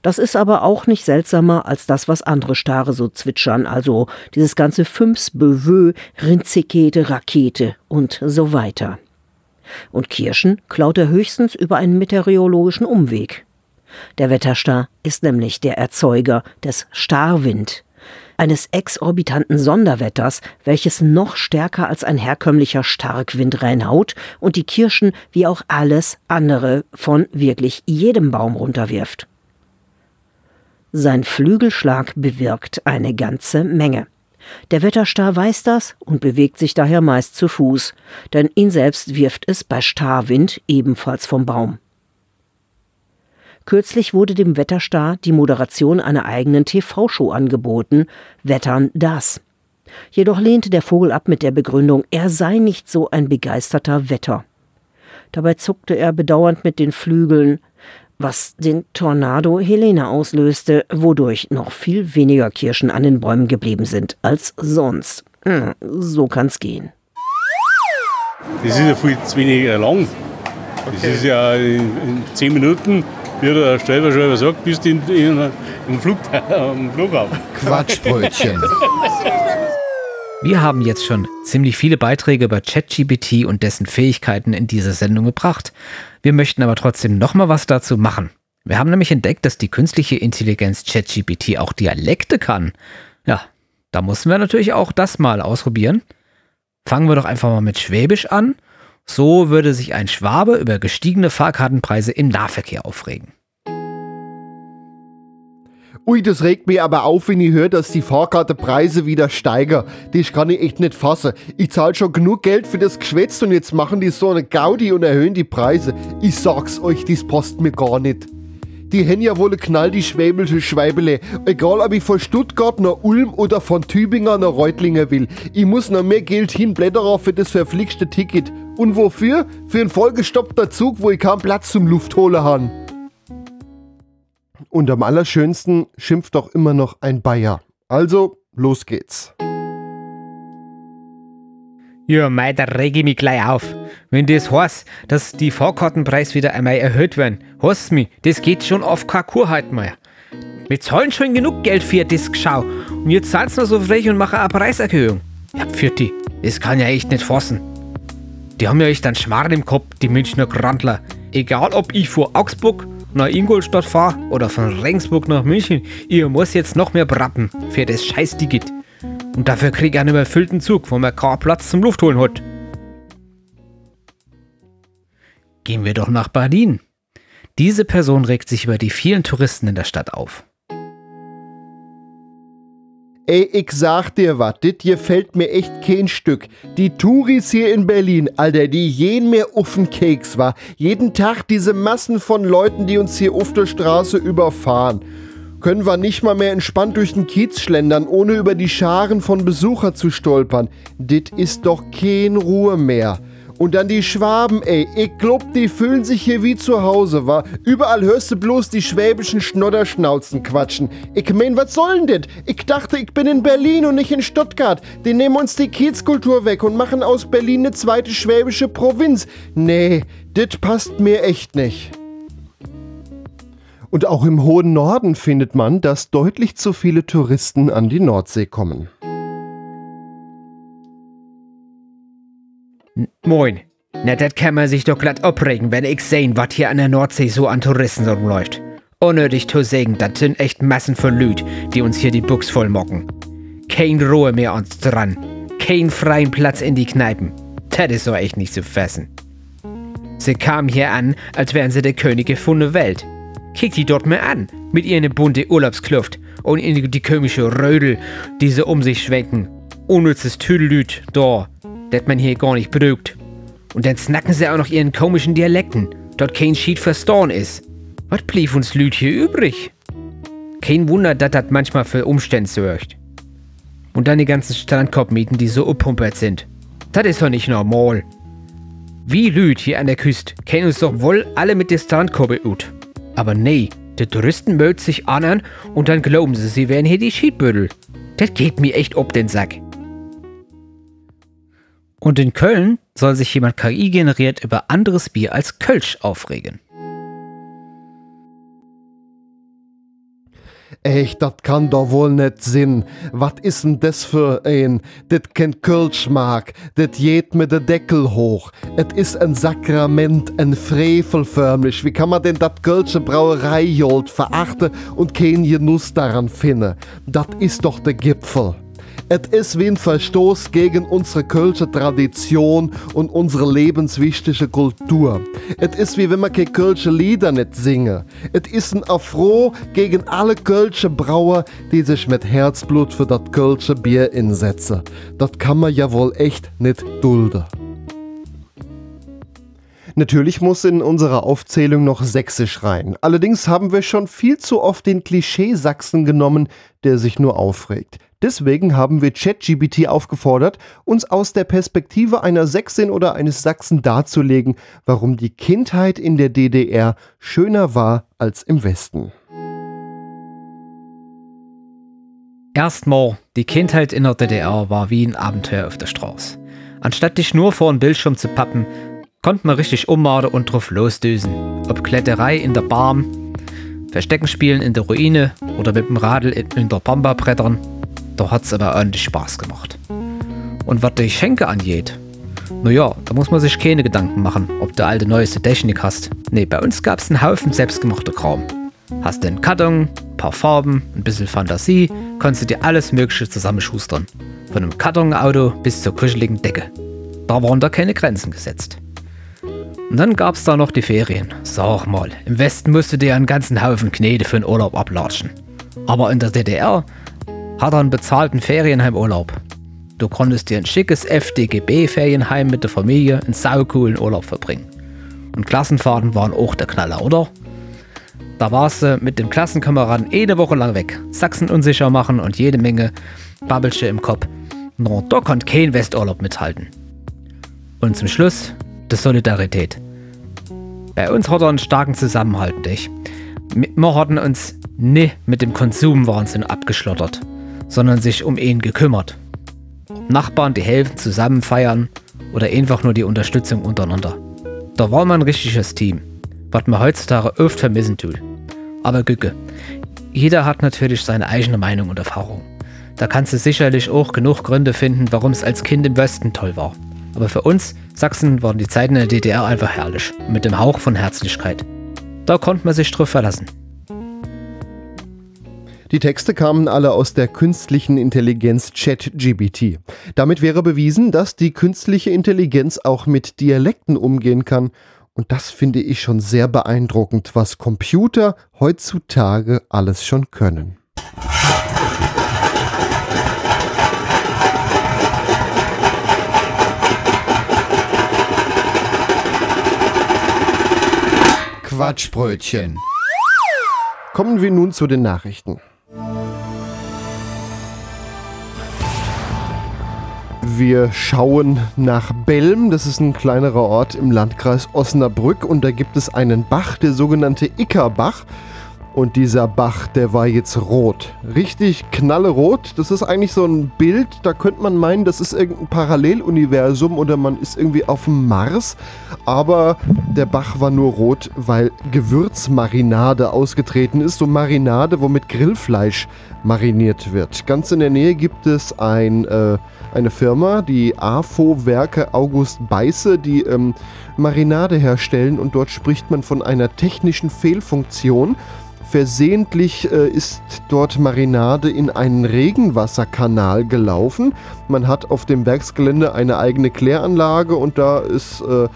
[SPEAKER 16] Das ist aber auch nicht seltsamer als das, was andere Stare so zwitschern, also dieses ganze Fünfs, Bevö, Rinzikete, Rakete und so weiter. Und Kirschen klaut er höchstens über einen meteorologischen Umweg. Der Wetterstar ist nämlich der Erzeuger des Starwind, eines exorbitanten Sonderwetters, welches noch stärker als ein herkömmlicher Starkwind reinhaut und die Kirschen wie auch alles andere von wirklich jedem Baum runterwirft. Sein Flügelschlag bewirkt eine ganze Menge. Der Wetterstar weiß das und bewegt sich daher meist zu Fuß, denn ihn selbst wirft es bei Starwind ebenfalls vom Baum. Kürzlich wurde dem Wetterstar die Moderation einer eigenen TV-Show angeboten, Wettern das. Jedoch lehnte der Vogel ab mit der Begründung, er sei nicht so ein begeisterter Wetter. Dabei zuckte er bedauernd mit den Flügeln, was den Tornado Helene auslöste, wodurch noch viel weniger Kirschen an den Bäumen geblieben sind als sonst. Hm, so kann's gehen.
[SPEAKER 17] Das ist ja viel zu wenig lang. Das ist ja in, in zehn Minuten, wie der Stellver schon sagt, bist du in, in, im Flug, am Flughafen.
[SPEAKER 6] Quatschbrötchen.
[SPEAKER 8] Wir haben jetzt schon ziemlich viele Beiträge über ChatGPT und dessen Fähigkeiten in diese Sendung gebracht. Wir möchten aber trotzdem noch mal was dazu machen. Wir haben nämlich entdeckt, dass die künstliche Intelligenz ChatGPT auch Dialekte kann. Ja, da mussten wir natürlich auch das mal ausprobieren. Fangen wir doch einfach mal mit Schwäbisch an. So würde sich ein Schwabe über gestiegene Fahrkartenpreise im Nahverkehr aufregen.
[SPEAKER 1] Ui, das regt mich aber auf, wenn ich höre, dass die Fahrkartenpreise wieder steigen. Das kann ich echt nicht fassen. Ich zahle schon genug Geld für das Geschwätz und jetzt machen die so eine Gaudi und erhöhen die Preise. Ich sag's euch, das passt mir gar nicht. Die haben ja wohl eine knall die schwäbische Schweibele. Egal, ob ich von Stuttgart nach Ulm oder von Tübingen nach Reutlingen will. Ich muss noch mehr Geld hinblättern für das verflixte Ticket. Und wofür? Für einen vollgestoppter Zug, wo ich keinen Platz zum Luftholen habe. Und am allerschönsten schimpft doch immer noch ein Bayer. Also, los geht's.
[SPEAKER 18] Ja, mei, da reg ich mich gleich auf. Wenn das heißt, dass die Fahrkartenpreis wieder einmal erhöht werden, heißt mich, das geht schon auf keine Kur halt mal. Wir zahlen schon genug Geld für das Geschau und jetzt seid noch so frech und machen eine Preiserhöhung. Ja, die, das kann ja echt nicht fassen. Die haben ja echt einen Schmarrn im Kopf, die Münchner Grandler. Egal ob ich vor Augsburg
[SPEAKER 8] nach Ingolstadt fahre oder von Regensburg nach München, ihr muss jetzt noch mehr brappen für das scheiß Ticket. Und dafür krieg ich einen überfüllten Zug, wo man keinen Platz zum Luftholen hat. Gehen wir doch nach Berlin. Diese Person regt sich über die vielen Touristen in der Stadt auf.
[SPEAKER 1] Ey, ich sag dir was, dit hier fällt mir echt kein Stück. Die Touris hier in Berlin, Alter, die jeden mehr uffen Keks war. Jeden Tag diese Massen von Leuten, die uns hier auf der Straße überfahren. Können wir nicht mal mehr entspannt durch den Kiez schlendern, ohne über die Scharen von Besucher zu stolpern. Dit ist doch kein Ruhe mehr. Und dann die Schwaben, ey. Ich glaub, die fühlen sich hier wie zu Hause, wa? Überall hörst du bloß die schwäbischen Schnodderschnauzen quatschen. Ich mein, was soll denn das? Ich dachte, ich bin in Berlin und nicht in Stuttgart. Die nehmen uns die Kiezkultur weg und machen aus Berlin eine zweite schwäbische Provinz. Nee, das passt mir echt nicht. Und auch im hohen Norden findet man, dass deutlich zu viele Touristen an die Nordsee kommen.
[SPEAKER 8] Moin. Na, das kann man sich doch glatt abregen, wenn ich sehen, was hier an der Nordsee so an Touristen rumläuft. Unnötig zu sagen, das sind echt Massen von Lüd, die uns hier die Buchs voll mocken. Kein Ruhe mehr uns dran. Kein freien Platz in die Kneipen. Das ist so echt nicht zu fassen. Sie kamen hier an, als wären sie der Könige von der Welt. Kick die dort mal an, mit ihren bunte Urlaubskluft und in die komische Rödel, die sie um sich schwenken. Unnützes Tüdelüt, da, das man hier gar nicht braucht. Und dann snacken sie auch noch ihren komischen Dialekten, dort kein Schied verstorn ist. Was blieb uns Lüd hier übrig? Kein Wunder, dass das manchmal für Umstände sorgt. Und dann die ganzen Strandkorbmieten, die so uppumpert sind. Das ist doch nicht normal. Wie Lüd hier an der Küste kennen uns doch wohl alle mit der Strandkorbe ut. Aber nee, die Touristen mögen sich anhören und dann glauben sie, sie wären hier die Schiedbüttel. Das geht mir echt ob den Sack. Und in Köln soll sich jemand KI generiert über anderes Bier als Kölsch aufregen.
[SPEAKER 1] Echt, dat kann doch wohl net sinn. Wat is denn das für ein? Dit kennt Kölsch mag, dit geht mit der Deckel hoch. Et is ein Sakrament, ein Frevel förmlich. Wie kann man denn dat Kölsche Brauereijolt verachten und kein Genuss daran finden? Dat ist doch der Gipfel. Et is wie ein Verstoß gegen unsere kölsche Tradition und unsere lebenswichtige Kultur. Et is wie wenn man keine kölsche Lieder nicht singe. Et is ein Affront gegen alle kölsche Brauer, die sich mit Herzblut für dat kölsche Bier insetzen. Dat kann man ja wohl echt nicht dulden. Natürlich muss in unserer Aufzählung noch Sächsisch rein. Allerdings haben wir schon viel zu oft den Klischee-Sachsen genommen, der sich nur aufregt. Deswegen haben wir ChatGPT aufgefordert, uns aus der Perspektive einer Sächsin oder eines Sachsen darzulegen, warum die Kindheit in der DDR schöner war als im Westen.
[SPEAKER 2] Erstmal, die Kindheit in der DDR war wie ein Abenteuer auf der Straße. Anstatt dich nur vor den Bildschirm zu pappen, konnte man richtig ummaden und drauf losdüsen. Ob Kletterei in der Barm, Verstecken spielen in der Ruine oder mit dem Radl in der Pampa brettern da hat's aber ordentlich Spaß gemacht. Und was die Schenke angeht, naja, da muss man sich keine Gedanken machen, ob du alte neueste Technik hast. Nee, bei uns gab's einen Haufen selbstgemachter Kram. Hast den Karton, paar Farben, ein bisschen Fantasie, kannst du dir alles Mögliche zusammenschustern. Von einem Kartonauto bis zur kuscheligen Decke. Da waren da keine Grenzen gesetzt. Und dann gab's da noch die Ferien. Sag mal, im Westen musst du dir einen ganzen Haufen Knete für den Urlaub ablatschen. Aber in der DDR hat er einen bezahlten Ferienheimurlaub. Du konntest dir ein schickes FDGB-Ferienheim mit der Familie einen saucoolen Urlaub verbringen. Und Klassenfahrten waren auch der Knaller, oder? Da warst du mit dem Klassenkameraden eine Woche lang weg, Sachsen unsicher machen und jede Menge Babbelsche im Kopf. No, da konnte kein Westurlaub mithalten. Und zum Schluss die Solidarität. Bei uns hat er einen starken Zusammenhalt, nicht? Wir hatten uns nie mit dem Konsumwahnsinn abgeschlottert sondern sich um ihn gekümmert. Nachbarn, die helfen, zusammen feiern oder einfach nur die Unterstützung untereinander. Da war man ein richtiges Team, was man heutzutage oft vermissen tut. Aber Gücke, jeder hat natürlich seine eigene Meinung und Erfahrung. Da kannst du sicherlich auch genug Gründe finden, warum es als Kind im Westen toll war. Aber für uns Sachsen waren die Zeiten der DDR einfach herrlich, mit dem Hauch von Herzlichkeit. Da konnte man sich drauf verlassen.
[SPEAKER 1] Die Texte kamen alle aus der künstlichen Intelligenz ChatGBT. Damit wäre bewiesen, dass die künstliche Intelligenz auch mit Dialekten umgehen kann. Und das finde ich schon sehr beeindruckend, was Computer heutzutage alles schon können.
[SPEAKER 19] Quatschbrötchen.
[SPEAKER 1] Kommen wir nun zu den Nachrichten. Wir schauen nach Belm, das ist ein kleinerer Ort im Landkreis Osnabrück und da gibt es einen Bach, der sogenannte Ickerbach. Und dieser Bach, der war jetzt rot. Richtig knallerot. Das ist eigentlich so ein Bild, da könnte man meinen, das ist irgendein Paralleluniversum oder man ist irgendwie auf dem Mars. Aber der Bach war nur rot, weil Gewürzmarinade ausgetreten ist. So Marinade, womit Grillfleisch mariniert wird. Ganz in der Nähe gibt es ein, äh, eine Firma, die AFO Werke August Beiße, die ähm, Marinade herstellen und dort spricht man von einer technischen Fehlfunktion. Versehentlich äh, ist dort Marinade in einen Regenwasserkanal gelaufen. Man hat auf dem Werksgelände eine eigene Kläranlage und da ist äh,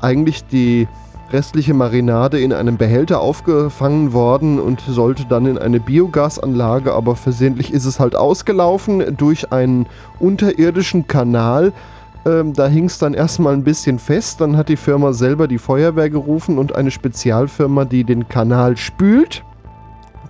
[SPEAKER 1] eigentlich die restliche Marinade in einem Behälter aufgefangen worden und sollte dann in eine Biogasanlage, aber versehentlich ist es halt ausgelaufen durch einen unterirdischen Kanal. Ähm, da hing es dann erstmal ein bisschen fest, dann hat die Firma selber die Feuerwehr gerufen und eine Spezialfirma, die den Kanal spült.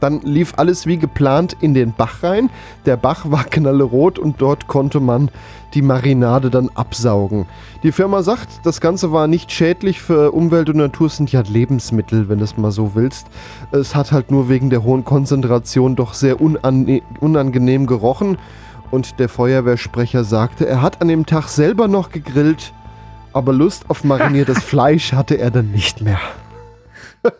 [SPEAKER 1] Dann lief alles wie geplant in den Bach rein. Der Bach war knallerot und dort konnte man die Marinade dann absaugen. Die Firma sagt, das Ganze war nicht schädlich für Umwelt und Natur, sind ja Lebensmittel, wenn du es mal so willst. Es hat halt nur wegen der hohen Konzentration doch sehr unane unangenehm gerochen. Und der Feuerwehrsprecher sagte, er hat an dem Tag selber noch gegrillt, aber Lust auf mariniertes Fleisch hatte er dann nicht mehr.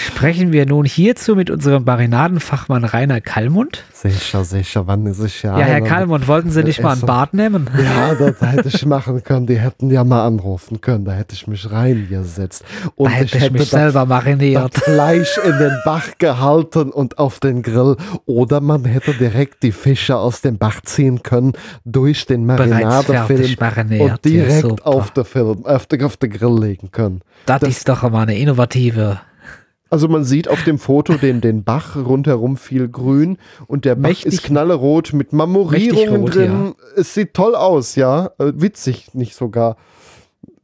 [SPEAKER 2] Sprechen wir nun hierzu mit unserem Marinadenfachmann Rainer Kallmund?
[SPEAKER 1] Sicher, sicher, wann ist es ja?
[SPEAKER 2] Ja, Herr Kallmund, wollten Sie nicht mal ein Bad nehmen?
[SPEAKER 1] Ja, das hätte ich machen können. Die hätten ja mal anrufen können. Da hätte ich mich reingesetzt.
[SPEAKER 2] Und da hätte ich, hätte mich das, selber mariniert.
[SPEAKER 1] Das Fleisch in den Bach gehalten und auf den Grill. Oder man hätte direkt die Fische aus dem Bach ziehen können durch den Marinadefilm und direkt ja, auf, den Film, auf, den, auf den Grill legen können.
[SPEAKER 2] Das, das ist doch immer eine innovative
[SPEAKER 1] also man sieht auf dem Foto den, den Bach rundherum viel grün und der Bach mächtig, ist knallerot mit Marmorierungen rot, drin. Ja. Es sieht toll aus, ja. Äh, witzig nicht sogar.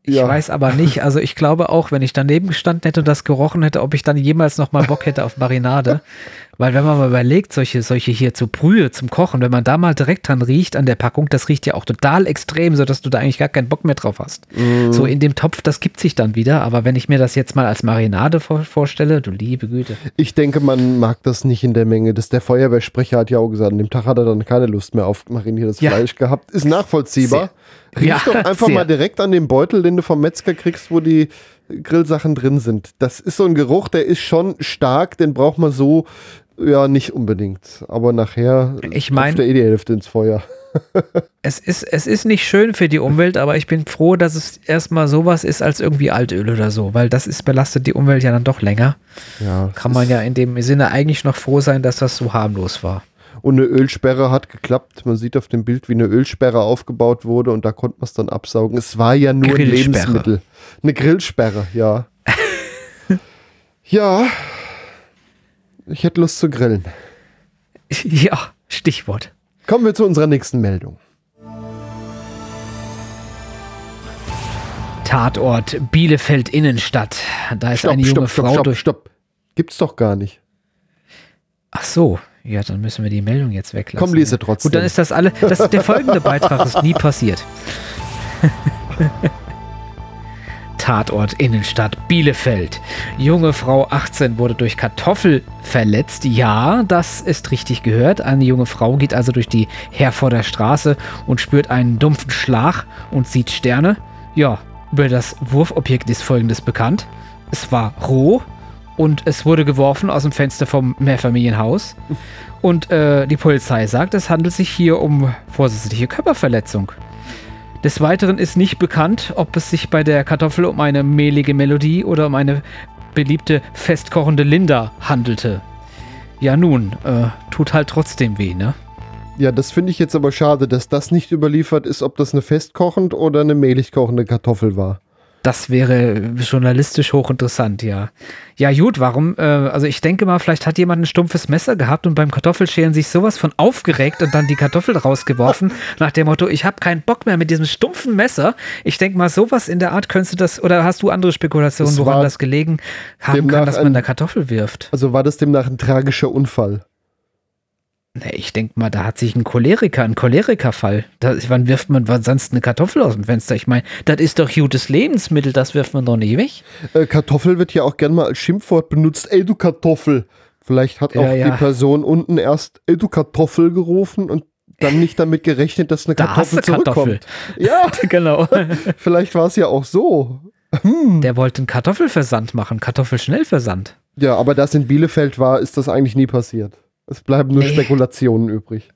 [SPEAKER 2] Ich ja. weiß aber nicht, also ich glaube auch, wenn ich daneben gestanden hätte und das gerochen hätte, ob ich dann jemals noch mal Bock hätte auf Marinade. Weil wenn man mal überlegt, solche, solche hier zu Brühe zum Kochen, wenn man da mal direkt dran riecht an der Packung, das riecht ja auch total extrem, sodass du da eigentlich gar keinen Bock mehr drauf hast. Mm. So in dem Topf, das gibt sich dann wieder. Aber wenn ich mir das jetzt mal als Marinade vor, vorstelle, du liebe Güte.
[SPEAKER 1] Ich denke, man mag das nicht in der Menge. Das, der Feuerwehrsprecher hat ja auch gesagt, an dem Tag hat er dann keine Lust mehr auf mariniertes ja. Fleisch gehabt. Ist nachvollziehbar. Sehr. Riech ja, doch einfach sehr. mal direkt an dem Beutel, den du vom Metzger kriegst, wo die Grillsachen drin sind. Das ist so ein Geruch, der ist schon stark, den braucht man so ja, nicht unbedingt. Aber nachher
[SPEAKER 2] ich mein,
[SPEAKER 1] der eh die Hälfte ins Feuer.
[SPEAKER 2] es, ist, es ist nicht schön für die Umwelt, aber ich bin froh, dass es erstmal sowas ist als irgendwie Altöl oder so, weil das ist belastet die Umwelt ja dann doch länger. Ja, Kann man ja in dem Sinne eigentlich noch froh sein, dass das so harmlos war.
[SPEAKER 1] Und eine Ölsperre hat geklappt. Man sieht auf dem Bild, wie eine Ölsperre aufgebaut wurde und da konnte man es dann absaugen. Es war ja nur ein Lebensmittel. Eine Grillsperre, ja. ja, ich hätte Lust zu grillen.
[SPEAKER 2] Ja, Stichwort.
[SPEAKER 1] Kommen wir zu unserer nächsten Meldung.
[SPEAKER 2] Tatort Bielefeld Innenstadt. Da ist
[SPEAKER 1] stopp,
[SPEAKER 2] eine junge
[SPEAKER 1] stopp, stopp,
[SPEAKER 2] Frau
[SPEAKER 1] stopp,
[SPEAKER 2] durch.
[SPEAKER 1] Stopp. Gibt's doch gar nicht.
[SPEAKER 2] Ach so, ja, dann müssen wir die Meldung jetzt weglassen.
[SPEAKER 1] Komm, lese trotzdem.
[SPEAKER 2] Gut, dann ist das alle. Das, der folgende Beitrag ist nie passiert. Tatort Innenstadt Bielefeld. Junge Frau 18 wurde durch Kartoffel verletzt. Ja, das ist richtig gehört. Eine junge Frau geht also durch die Herforder Straße und spürt einen dumpfen Schlag und sieht Sterne. Ja, über das Wurfobjekt ist folgendes bekannt. Es war roh und es wurde geworfen aus dem Fenster vom Mehrfamilienhaus. Und äh, die Polizei sagt, es handelt sich hier um vorsätzliche Körperverletzung. Des Weiteren ist nicht bekannt, ob es sich bei der Kartoffel um eine mehlige Melodie oder um eine beliebte festkochende Linda handelte. Ja nun, äh, tut halt trotzdem weh, ne?
[SPEAKER 1] Ja, das finde ich jetzt aber schade, dass das nicht überliefert ist, ob das eine festkochend oder eine mehlig kochende Kartoffel war.
[SPEAKER 2] Das wäre journalistisch hochinteressant, ja. Ja, gut, warum? Äh, also ich denke mal, vielleicht hat jemand ein stumpfes Messer gehabt und beim Kartoffelschälen sich sowas von aufgeregt und dann die Kartoffel rausgeworfen, nach dem Motto, ich habe keinen Bock mehr mit diesem stumpfen Messer. Ich denke mal, sowas in der Art könntest du das, oder hast du andere Spekulationen, woran das gelegen haben kann, dass man
[SPEAKER 1] ein-
[SPEAKER 2] da Kartoffel wirft?
[SPEAKER 1] Also war das demnach ein tragischer Unfall?
[SPEAKER 2] Ich denke mal, da hat sich ein Choleriker, ein Cholerikerfall. Da, wann wirft man sonst eine Kartoffel aus dem Fenster? Ich meine, das ist doch gutes Lebensmittel, das wirft man doch nicht weg.
[SPEAKER 1] Äh, Kartoffel wird ja auch gern mal als Schimpfwort benutzt. Ey, du Kartoffel. Vielleicht hat auch
[SPEAKER 2] Ja, ja.
[SPEAKER 1] die Person unten erst Ey, du Kartoffel gerufen und dann nicht damit gerechnet, dass eine
[SPEAKER 2] Da
[SPEAKER 1] Kartoffel
[SPEAKER 2] du Kartoffel.
[SPEAKER 1] zurückkommt. Ja,
[SPEAKER 2] genau.
[SPEAKER 1] vielleicht war es ja auch so.
[SPEAKER 2] Der wollte einen Kartoffelversand machen, Kartoffelschnellversand.
[SPEAKER 1] Ja, aber das in Bielefeld war, ist das eigentlich nie passiert. Es bleiben nur
[SPEAKER 2] Nee.
[SPEAKER 1] Spekulationen übrig.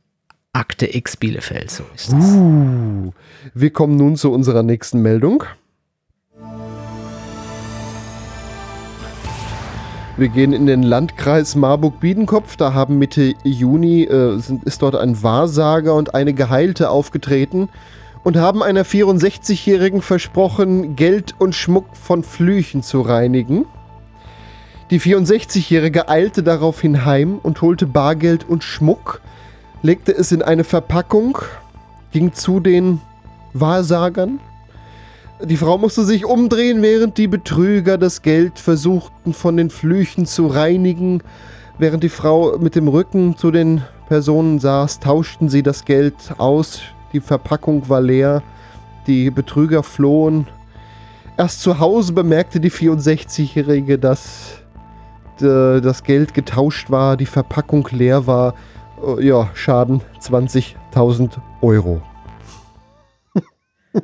[SPEAKER 2] Akte X Bielefeld, so ist es.
[SPEAKER 1] Uh, wir kommen nun zu unserer nächsten Meldung. Wir gehen in den Landkreis Marburg-Biedenkopf. Da haben Mitte Juni äh, sind, ist dort ein Wahrsager und eine Geheilte aufgetreten und haben einer 64-Jährigen versprochen, Geld und Schmuck von Flüchen zu reinigen. Die 64-Jährige eilte daraufhin heim und holte Bargeld und Schmuck, legte es in eine Verpackung, ging zu den Wahrsagern. Die Frau musste sich umdrehen, während die Betrüger das Geld versuchten von den Flüchen zu reinigen. Während die Frau mit dem Rücken zu den Personen saß, tauschten sie das Geld aus. Die Verpackung war leer. Die Betrüger flohen. Erst zu Hause bemerkte die 64-Jährige, dass äh, das Geld getauscht war, die Verpackung leer war. Äh, Ja, Schaden 20.000 Euro.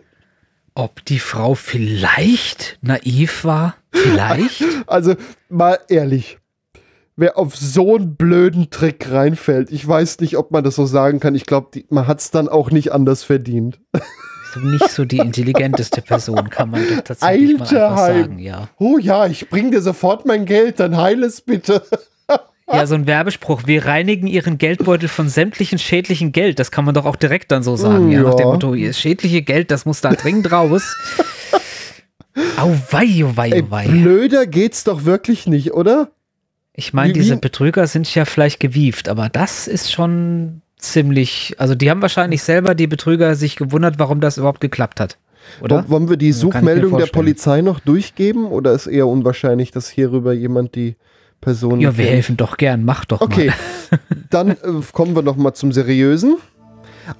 [SPEAKER 2] Ob die Frau vielleicht naiv war? Vielleicht?
[SPEAKER 1] Also, mal ehrlich. Wer auf so einen blöden Trick reinfällt, ich weiß nicht, ob man das so sagen kann. Ich glaube, man hat es dann auch nicht anders verdient.
[SPEAKER 2] Nicht so die intelligenteste Person, kann man doch tatsächlich mal einfach
[SPEAKER 1] Alterheim.
[SPEAKER 2] sagen, ja.
[SPEAKER 1] Oh ja, ich bring dir sofort mein Geld, dann heil es bitte.
[SPEAKER 2] Ja, so ein Werbespruch. Wir reinigen ihren Geldbeutel von sämtlichen schädlichen Geld. Das kann man doch auch direkt dann so sagen.
[SPEAKER 1] Mm,
[SPEAKER 2] ja, nach dem
[SPEAKER 1] ja.
[SPEAKER 2] Motto, ihr schädliche Geld, das muss da dringend raus. Au wei, oh wei,
[SPEAKER 1] Ey,
[SPEAKER 2] wei.
[SPEAKER 1] blöder geht's doch wirklich nicht, oder?
[SPEAKER 2] Ich meine, diese Betrüger sind ja vielleicht gewieft, aber das ist schon ziemlich. Also, die haben wahrscheinlich selber, die Betrüger, sich gewundert, warum das überhaupt geklappt hat. Oder?
[SPEAKER 1] Wollen- wir die Suchmeldung der. Polizei noch durchgeben oder ist eher unwahrscheinlich, dass hierüber jemand die Person.
[SPEAKER 2] Ja, wir
[SPEAKER 1] kennt?
[SPEAKER 2] helfen doch gern. Mach doch
[SPEAKER 1] Okay,
[SPEAKER 2] mal.
[SPEAKER 1] dann äh, kommen wir noch mal zum Seriösen.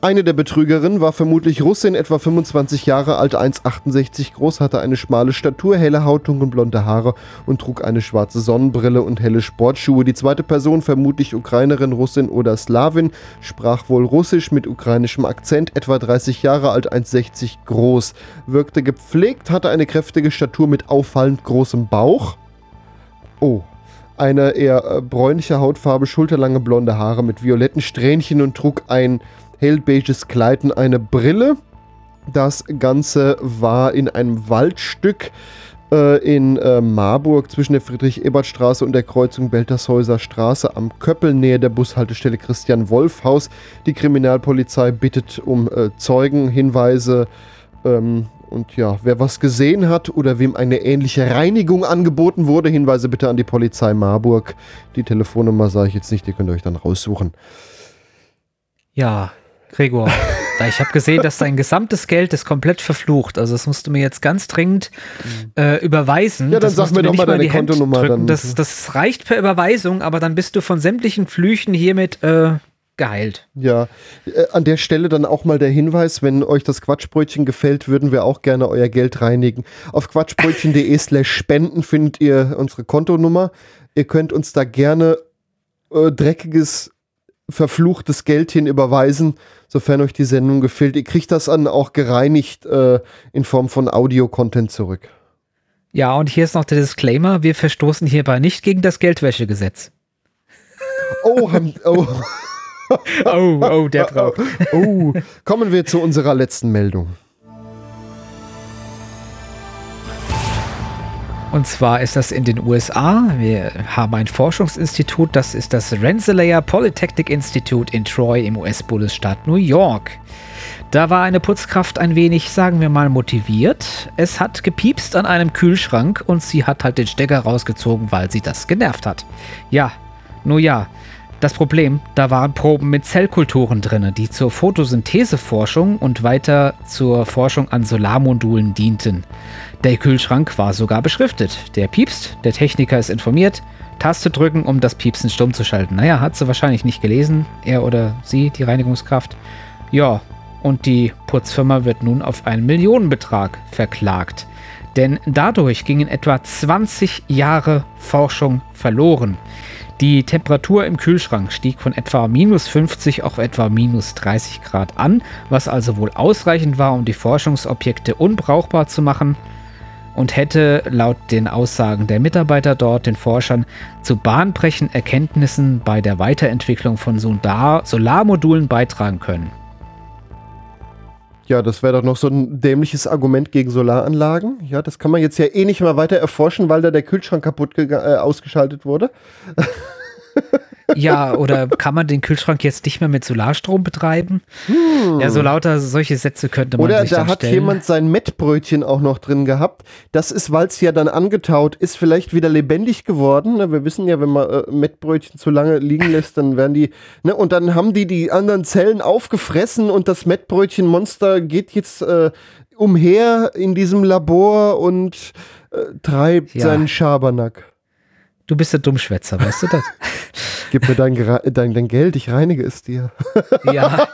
[SPEAKER 1] Eine der Betrügerinnen war vermutlich Russin, etwa 25 Jahre alt, 1,68 groß, hatte eine schmale Statur, helle Haut, und blonde Haare und trug eine schwarze Sonnenbrille und helle Sportschuhe. Die zweite Person, vermutlich Ukrainerin, Russin oder Slawin, sprach wohl Russisch mit ukrainischem Akzent, etwa 30 Jahre alt, 1,60 groß, wirkte gepflegt, hatte eine kräftige Statur mit auffallend großem Bauch. Oh, eine eher äh, bräunliche Hautfarbe, schulterlange blonde Haare mit violetten Strähnchen und trug ein hellbeiges Kleid und eine Brille. Das Ganze war in einem Waldstück äh, in äh, Marburg zwischen der Friedrich-Ebert-Straße und der Kreuzung Beltershäuser Straße am Köppel nähe der Bushaltestelle Christian Wolf Haus. Die Kriminalpolizei bittet um äh, Zeugenhinweise. Ähm, und ja, wer was gesehen hat oder wem eine ähnliche Reinigung angeboten wurde, Hinweise bitte an die Polizei Marburg. Die Telefonnummer sage ich jetzt nicht, die könnt ihr euch dann raussuchen.
[SPEAKER 2] Ja, Gregor, da ich habe gesehen, dass dein gesamtes Geld ist komplett verflucht. Also das musst du mir jetzt ganz dringend äh, überweisen.
[SPEAKER 1] Ja, dann
[SPEAKER 2] Das
[SPEAKER 1] sag mir doch
[SPEAKER 2] nicht
[SPEAKER 1] mal deine Kontonummer,
[SPEAKER 2] drücken.
[SPEAKER 1] dann-
[SPEAKER 2] Das, das reicht per Überweisung, aber dann bist du von sämtlichen Flüchen hiermit äh, geheilt.
[SPEAKER 1] Ja, äh, an der Stelle dann auch mal der Hinweis, wenn euch das Quatschbrötchen gefällt, würden wir auch gerne euer Geld reinigen. Auf quatschbrötchen.de slash spenden findet ihr unsere Kontonummer. Ihr könnt uns da gerne äh, dreckiges, verfluchtes Geld hin überweisen, sofern euch die Sendung gefällt. Ihr kriegt das dann auch gereinigt äh, in Form von Audio-Content zurück.
[SPEAKER 2] Ja, und hier ist noch der Disclaimer: Wir verstoßen hierbei nicht gegen das Geldwäschegesetz.
[SPEAKER 1] Oh, haben, oh.
[SPEAKER 2] oh, oh, der braucht.
[SPEAKER 1] Oh, kommen wir zu unserer letzten Meldung.
[SPEAKER 2] Und zwar ist das in den USA. Wir haben ein Forschungsinstitut, das ist das Rensselaer Polytechnic Institute in Troy im US-Bundesstaat New York. Da war eine Putzkraft ein wenig, sagen wir mal, motiviert. Es hat gepiepst an einem Kühlschrank und sie hat halt den Stecker rausgezogen, weil sie das genervt hat. Ja, nur ja. Das Problem, da waren Proben mit Zellkulturen drin, die zur Photosyntheseforschung und weiter zur Forschung an Solarmodulen dienten. Der Kühlschrank war sogar beschriftet. Der piepst, der Techniker ist informiert, Taste drücken, um das Piepsen stumm zu schalten. Naja, hat sie wahrscheinlich nicht gelesen, er oder sie, die Reinigungskraft. Ja, und die Putzfirma wird nun auf einen Millionenbetrag verklagt. Denn dadurch gingen etwa 20 Jahre Forschung verloren. Die Temperatur im Kühlschrank stieg von etwa minus 50 auf etwa minus 30 Grad an, was also wohl ausreichend war, um die Forschungsobjekte unbrauchbar zu machen und hätte laut den Aussagen der Mitarbeiter dort, den Forschern, zu bahnbrechenden Erkenntnissen bei der Weiterentwicklung von Solarmodulen beitragen können.
[SPEAKER 1] Ja, das wäre doch noch so ein dämliches Argument gegen Solaranlagen. Ja, das kann man jetzt ja eh nicht mal weiter erforschen, weil da der Kühlschrank kaputt äh, ausgeschaltet wurde.
[SPEAKER 2] Ja, oder kann man den Kühlschrank jetzt nicht mehr mit Solarstrom betreiben? Hm. Ja, so lauter solche Sätze könnte man
[SPEAKER 1] oder
[SPEAKER 2] sich
[SPEAKER 1] da
[SPEAKER 2] dann
[SPEAKER 1] hat
[SPEAKER 2] stellen.
[SPEAKER 1] jemand sein Mettbrötchen auch noch drin gehabt. Das ist, weil es ja dann angetaut ist, vielleicht wieder lebendig geworden. Ne, Wir wissen ja, wenn man äh, Mettbrötchen zu lange liegen lässt, dann werden die, ne, und dann haben die die anderen Zellen aufgefressen und das Mettbrötchenmonster geht jetzt äh, umher in diesem Labor und äh, treibt
[SPEAKER 2] Ja.
[SPEAKER 1] seinen Schabernack.
[SPEAKER 2] Du bist der Dummschwätzer, weißt du das?
[SPEAKER 1] Gib mir dein, dein, dein Geld, ich reinige es dir.
[SPEAKER 2] ja.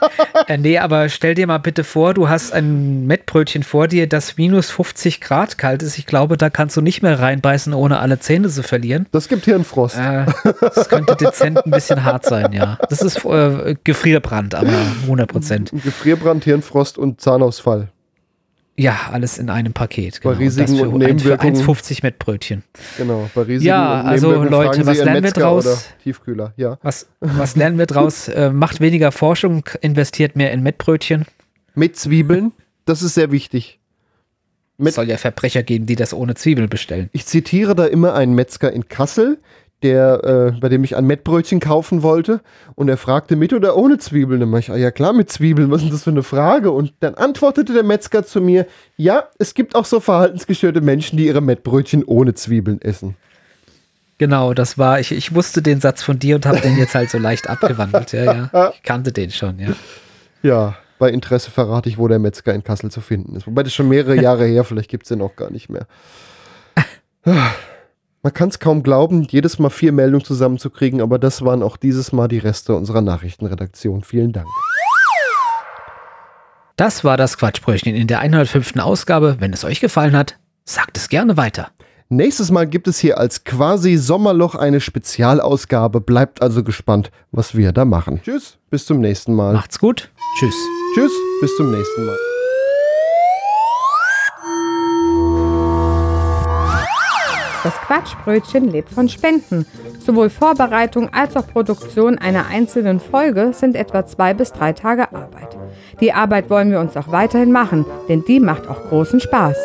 [SPEAKER 2] Äh, nee, aber stell dir mal bitte vor, du hast ein Mettbrötchen vor dir, das minus 50 Grad kalt ist. Ich glaube, da kannst du nicht mehr reinbeißen, ohne alle Zähne zu verlieren.
[SPEAKER 1] Das gibt Hirnfrost.
[SPEAKER 2] Äh, das könnte dezent ein bisschen hart sein, ja. Das ist äh, Gefrierbrand, aber 100 Prozent.
[SPEAKER 1] Gefrierbrand, Hirnfrost und Zahnausfall.
[SPEAKER 2] Ja, alles in einem Paket. Genau.
[SPEAKER 1] Bei Risiken und
[SPEAKER 2] für
[SPEAKER 1] Nebenwirkungen.
[SPEAKER 2] 1,50 Mettbrötchen.
[SPEAKER 1] Genau, bei Risiken
[SPEAKER 2] Ja,
[SPEAKER 1] und
[SPEAKER 2] also Leute, was lernen wir draus?
[SPEAKER 1] Tiefkühler, ja.
[SPEAKER 2] Was, was lernen wir draus? Äh, macht weniger Forschung, investiert mehr in Mettbrötchen.
[SPEAKER 1] Mit Zwiebeln, das ist sehr wichtig.
[SPEAKER 2] Es soll ja Verbrecher geben, die das ohne Zwiebeln bestellen.
[SPEAKER 1] Ich zitiere da immer einen Metzger in Kassel, der, äh, bei dem ich ein Mettbrötchen kaufen wollte und er fragte mit oder ohne Zwiebeln. Dann mach ich, ah, ja klar, mit Zwiebeln, was ist denn das für eine Frage? Und dann antwortete der Metzger zu mir, ja, es gibt auch so verhaltensgestörte Menschen, die ihre Mettbrötchen ohne Zwiebeln essen.
[SPEAKER 2] Genau, das war, ich, ich wusste den Satz von dir und habe den jetzt halt so leicht abgewandelt. Ja, ja. Ich kannte den schon, ja.
[SPEAKER 1] Ja, bei Interesse verrate ich, wo der Metzger in Kassel zu finden ist. Wobei das schon mehrere Jahre her, vielleicht gibt es den auch gar nicht mehr. Man kann es kaum glauben, jedes Mal vier Meldungen zusammenzukriegen, aber das waren auch dieses Mal die Reste unserer Nachrichtenredaktion. Vielen Dank.
[SPEAKER 2] Das war das Quatschbrötchen in der 105. Ausgabe. Wenn es euch gefallen hat, sagt es gerne weiter.
[SPEAKER 1] Nächstes Mal gibt es hier als quasi Sommerloch eine Spezialausgabe. Bleibt also gespannt, was wir da machen. Tschüss, bis zum nächsten Mal.
[SPEAKER 2] Macht's gut. Tschüss.
[SPEAKER 1] Tschüss, bis zum nächsten Mal.
[SPEAKER 11] Das Quatschbrötchen lebt von Spenden. Sowohl Vorbereitung als auch Produktion einer einzelnen Folge sind etwa zwei bis drei Tage Arbeit. Die Arbeit wollen wir uns auch weiterhin machen, denn die macht auch großen Spaß.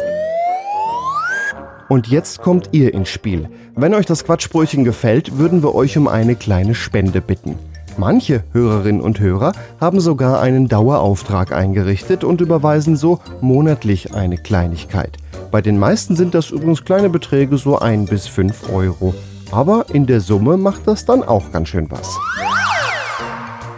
[SPEAKER 1] Und jetzt kommt ihr ins Spiel. Wenn euch das Quatschbrötchen gefällt, würden wir euch um eine kleine Spende bitten. Manche Hörerinnen und Hörer haben sogar einen Dauerauftrag eingerichtet und überweisen so monatlich eine Kleinigkeit. Bei den meisten sind das übrigens kleine Beträge, so 1 bis 5 Euro. Aber in der Summe macht das dann auch ganz schön was.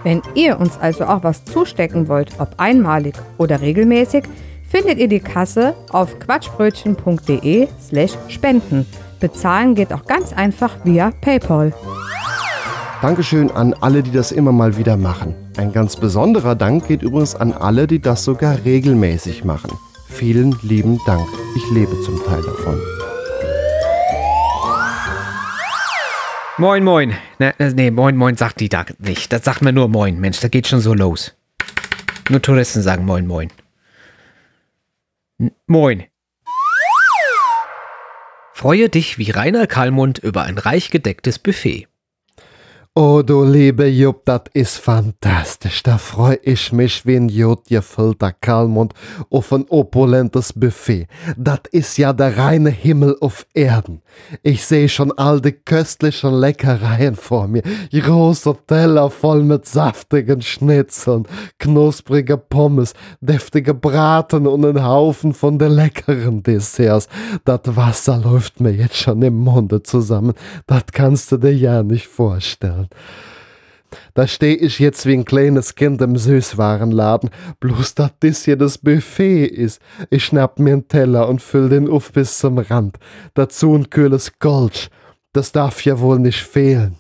[SPEAKER 11] Wenn ihr uns also auch was zustecken wollt, ob einmalig oder regelmäßig, findet ihr die Kasse auf quatschbrötchen.de slash spenden. Bezahlen geht auch ganz einfach via PayPal.
[SPEAKER 1] Dankeschön an alle, die das immer mal wieder machen. Ein ganz besonderer Dank geht übrigens an alle, die das sogar regelmäßig machen. Vielen lieben Dank. Ich lebe zum Teil davon.
[SPEAKER 2] Moin, moin. Ne, moin, moin sagt die da nicht. Das sagt man nur moin. Mensch, das geht schon so los. Nur Touristen sagen moin, moin. N moin. Freue dich wie Rainer Kallmund über ein reich gedecktes Buffet.
[SPEAKER 1] Oh, du liebe Jupp, das ist fantastisch. Da freu ich mich wie ein Jod gefüllter Kalmund auf ein opulentes Buffet. Das ist ja der reine Himmel auf Erden. Ich sehe schon all die köstlichen Leckereien vor mir. Große Teller voll mit saftigen Schnitzeln, knusprige Pommes, deftige Braten und ein Haufen von den leckeren Desserts. Das Wasser läuft mir jetzt schon im Munde zusammen. Das kannst du dir ja nicht vorstellen. Da steh ich jetzt wie ein kleines Kind im Süßwarenladen, bloß dass das hier das Buffet ist. Ich schnapp mir einen Teller und füll den auf bis zum Rand. Dazu ein kühles Gold. Das darf ja wohl nicht fehlen.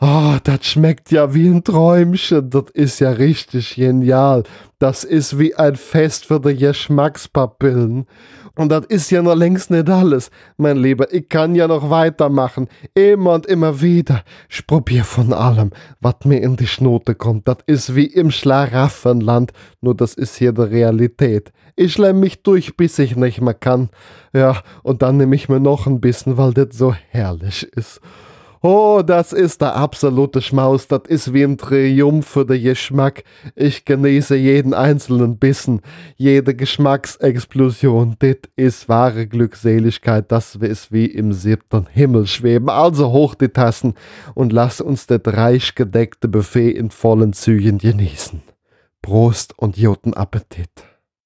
[SPEAKER 1] Oh, das schmeckt ja wie ein Träumchen. Das ist ja richtig genial. Das ist wie ein Fest für die Geschmackspapillen. Und das ist ja noch längst nicht alles, mein Lieber. Ich kann ja noch weitermachen. Immer und immer wieder. Ich probier von allem, was mir in die Schnote kommt. Das ist wie im Schlaraffenland, nur das ist hier die Realität. Ich lemm mich durch, bis ich nicht mehr kann. Ja, und dann nehme ich mir noch ein bisschen, weil das so herrlich ist. Oh, das ist der absolute Schmaus, das ist wie ein Triumph für den Geschmack. Ich genieße jeden einzelnen Bissen, jede Geschmacksexplosion. Das ist wahre Glückseligkeit, das ist wie im siebten Himmel schweben. Also hoch die Tassen und lass uns das reich gedeckte Buffet in vollen Zügen genießen. Prost und guten Appetit.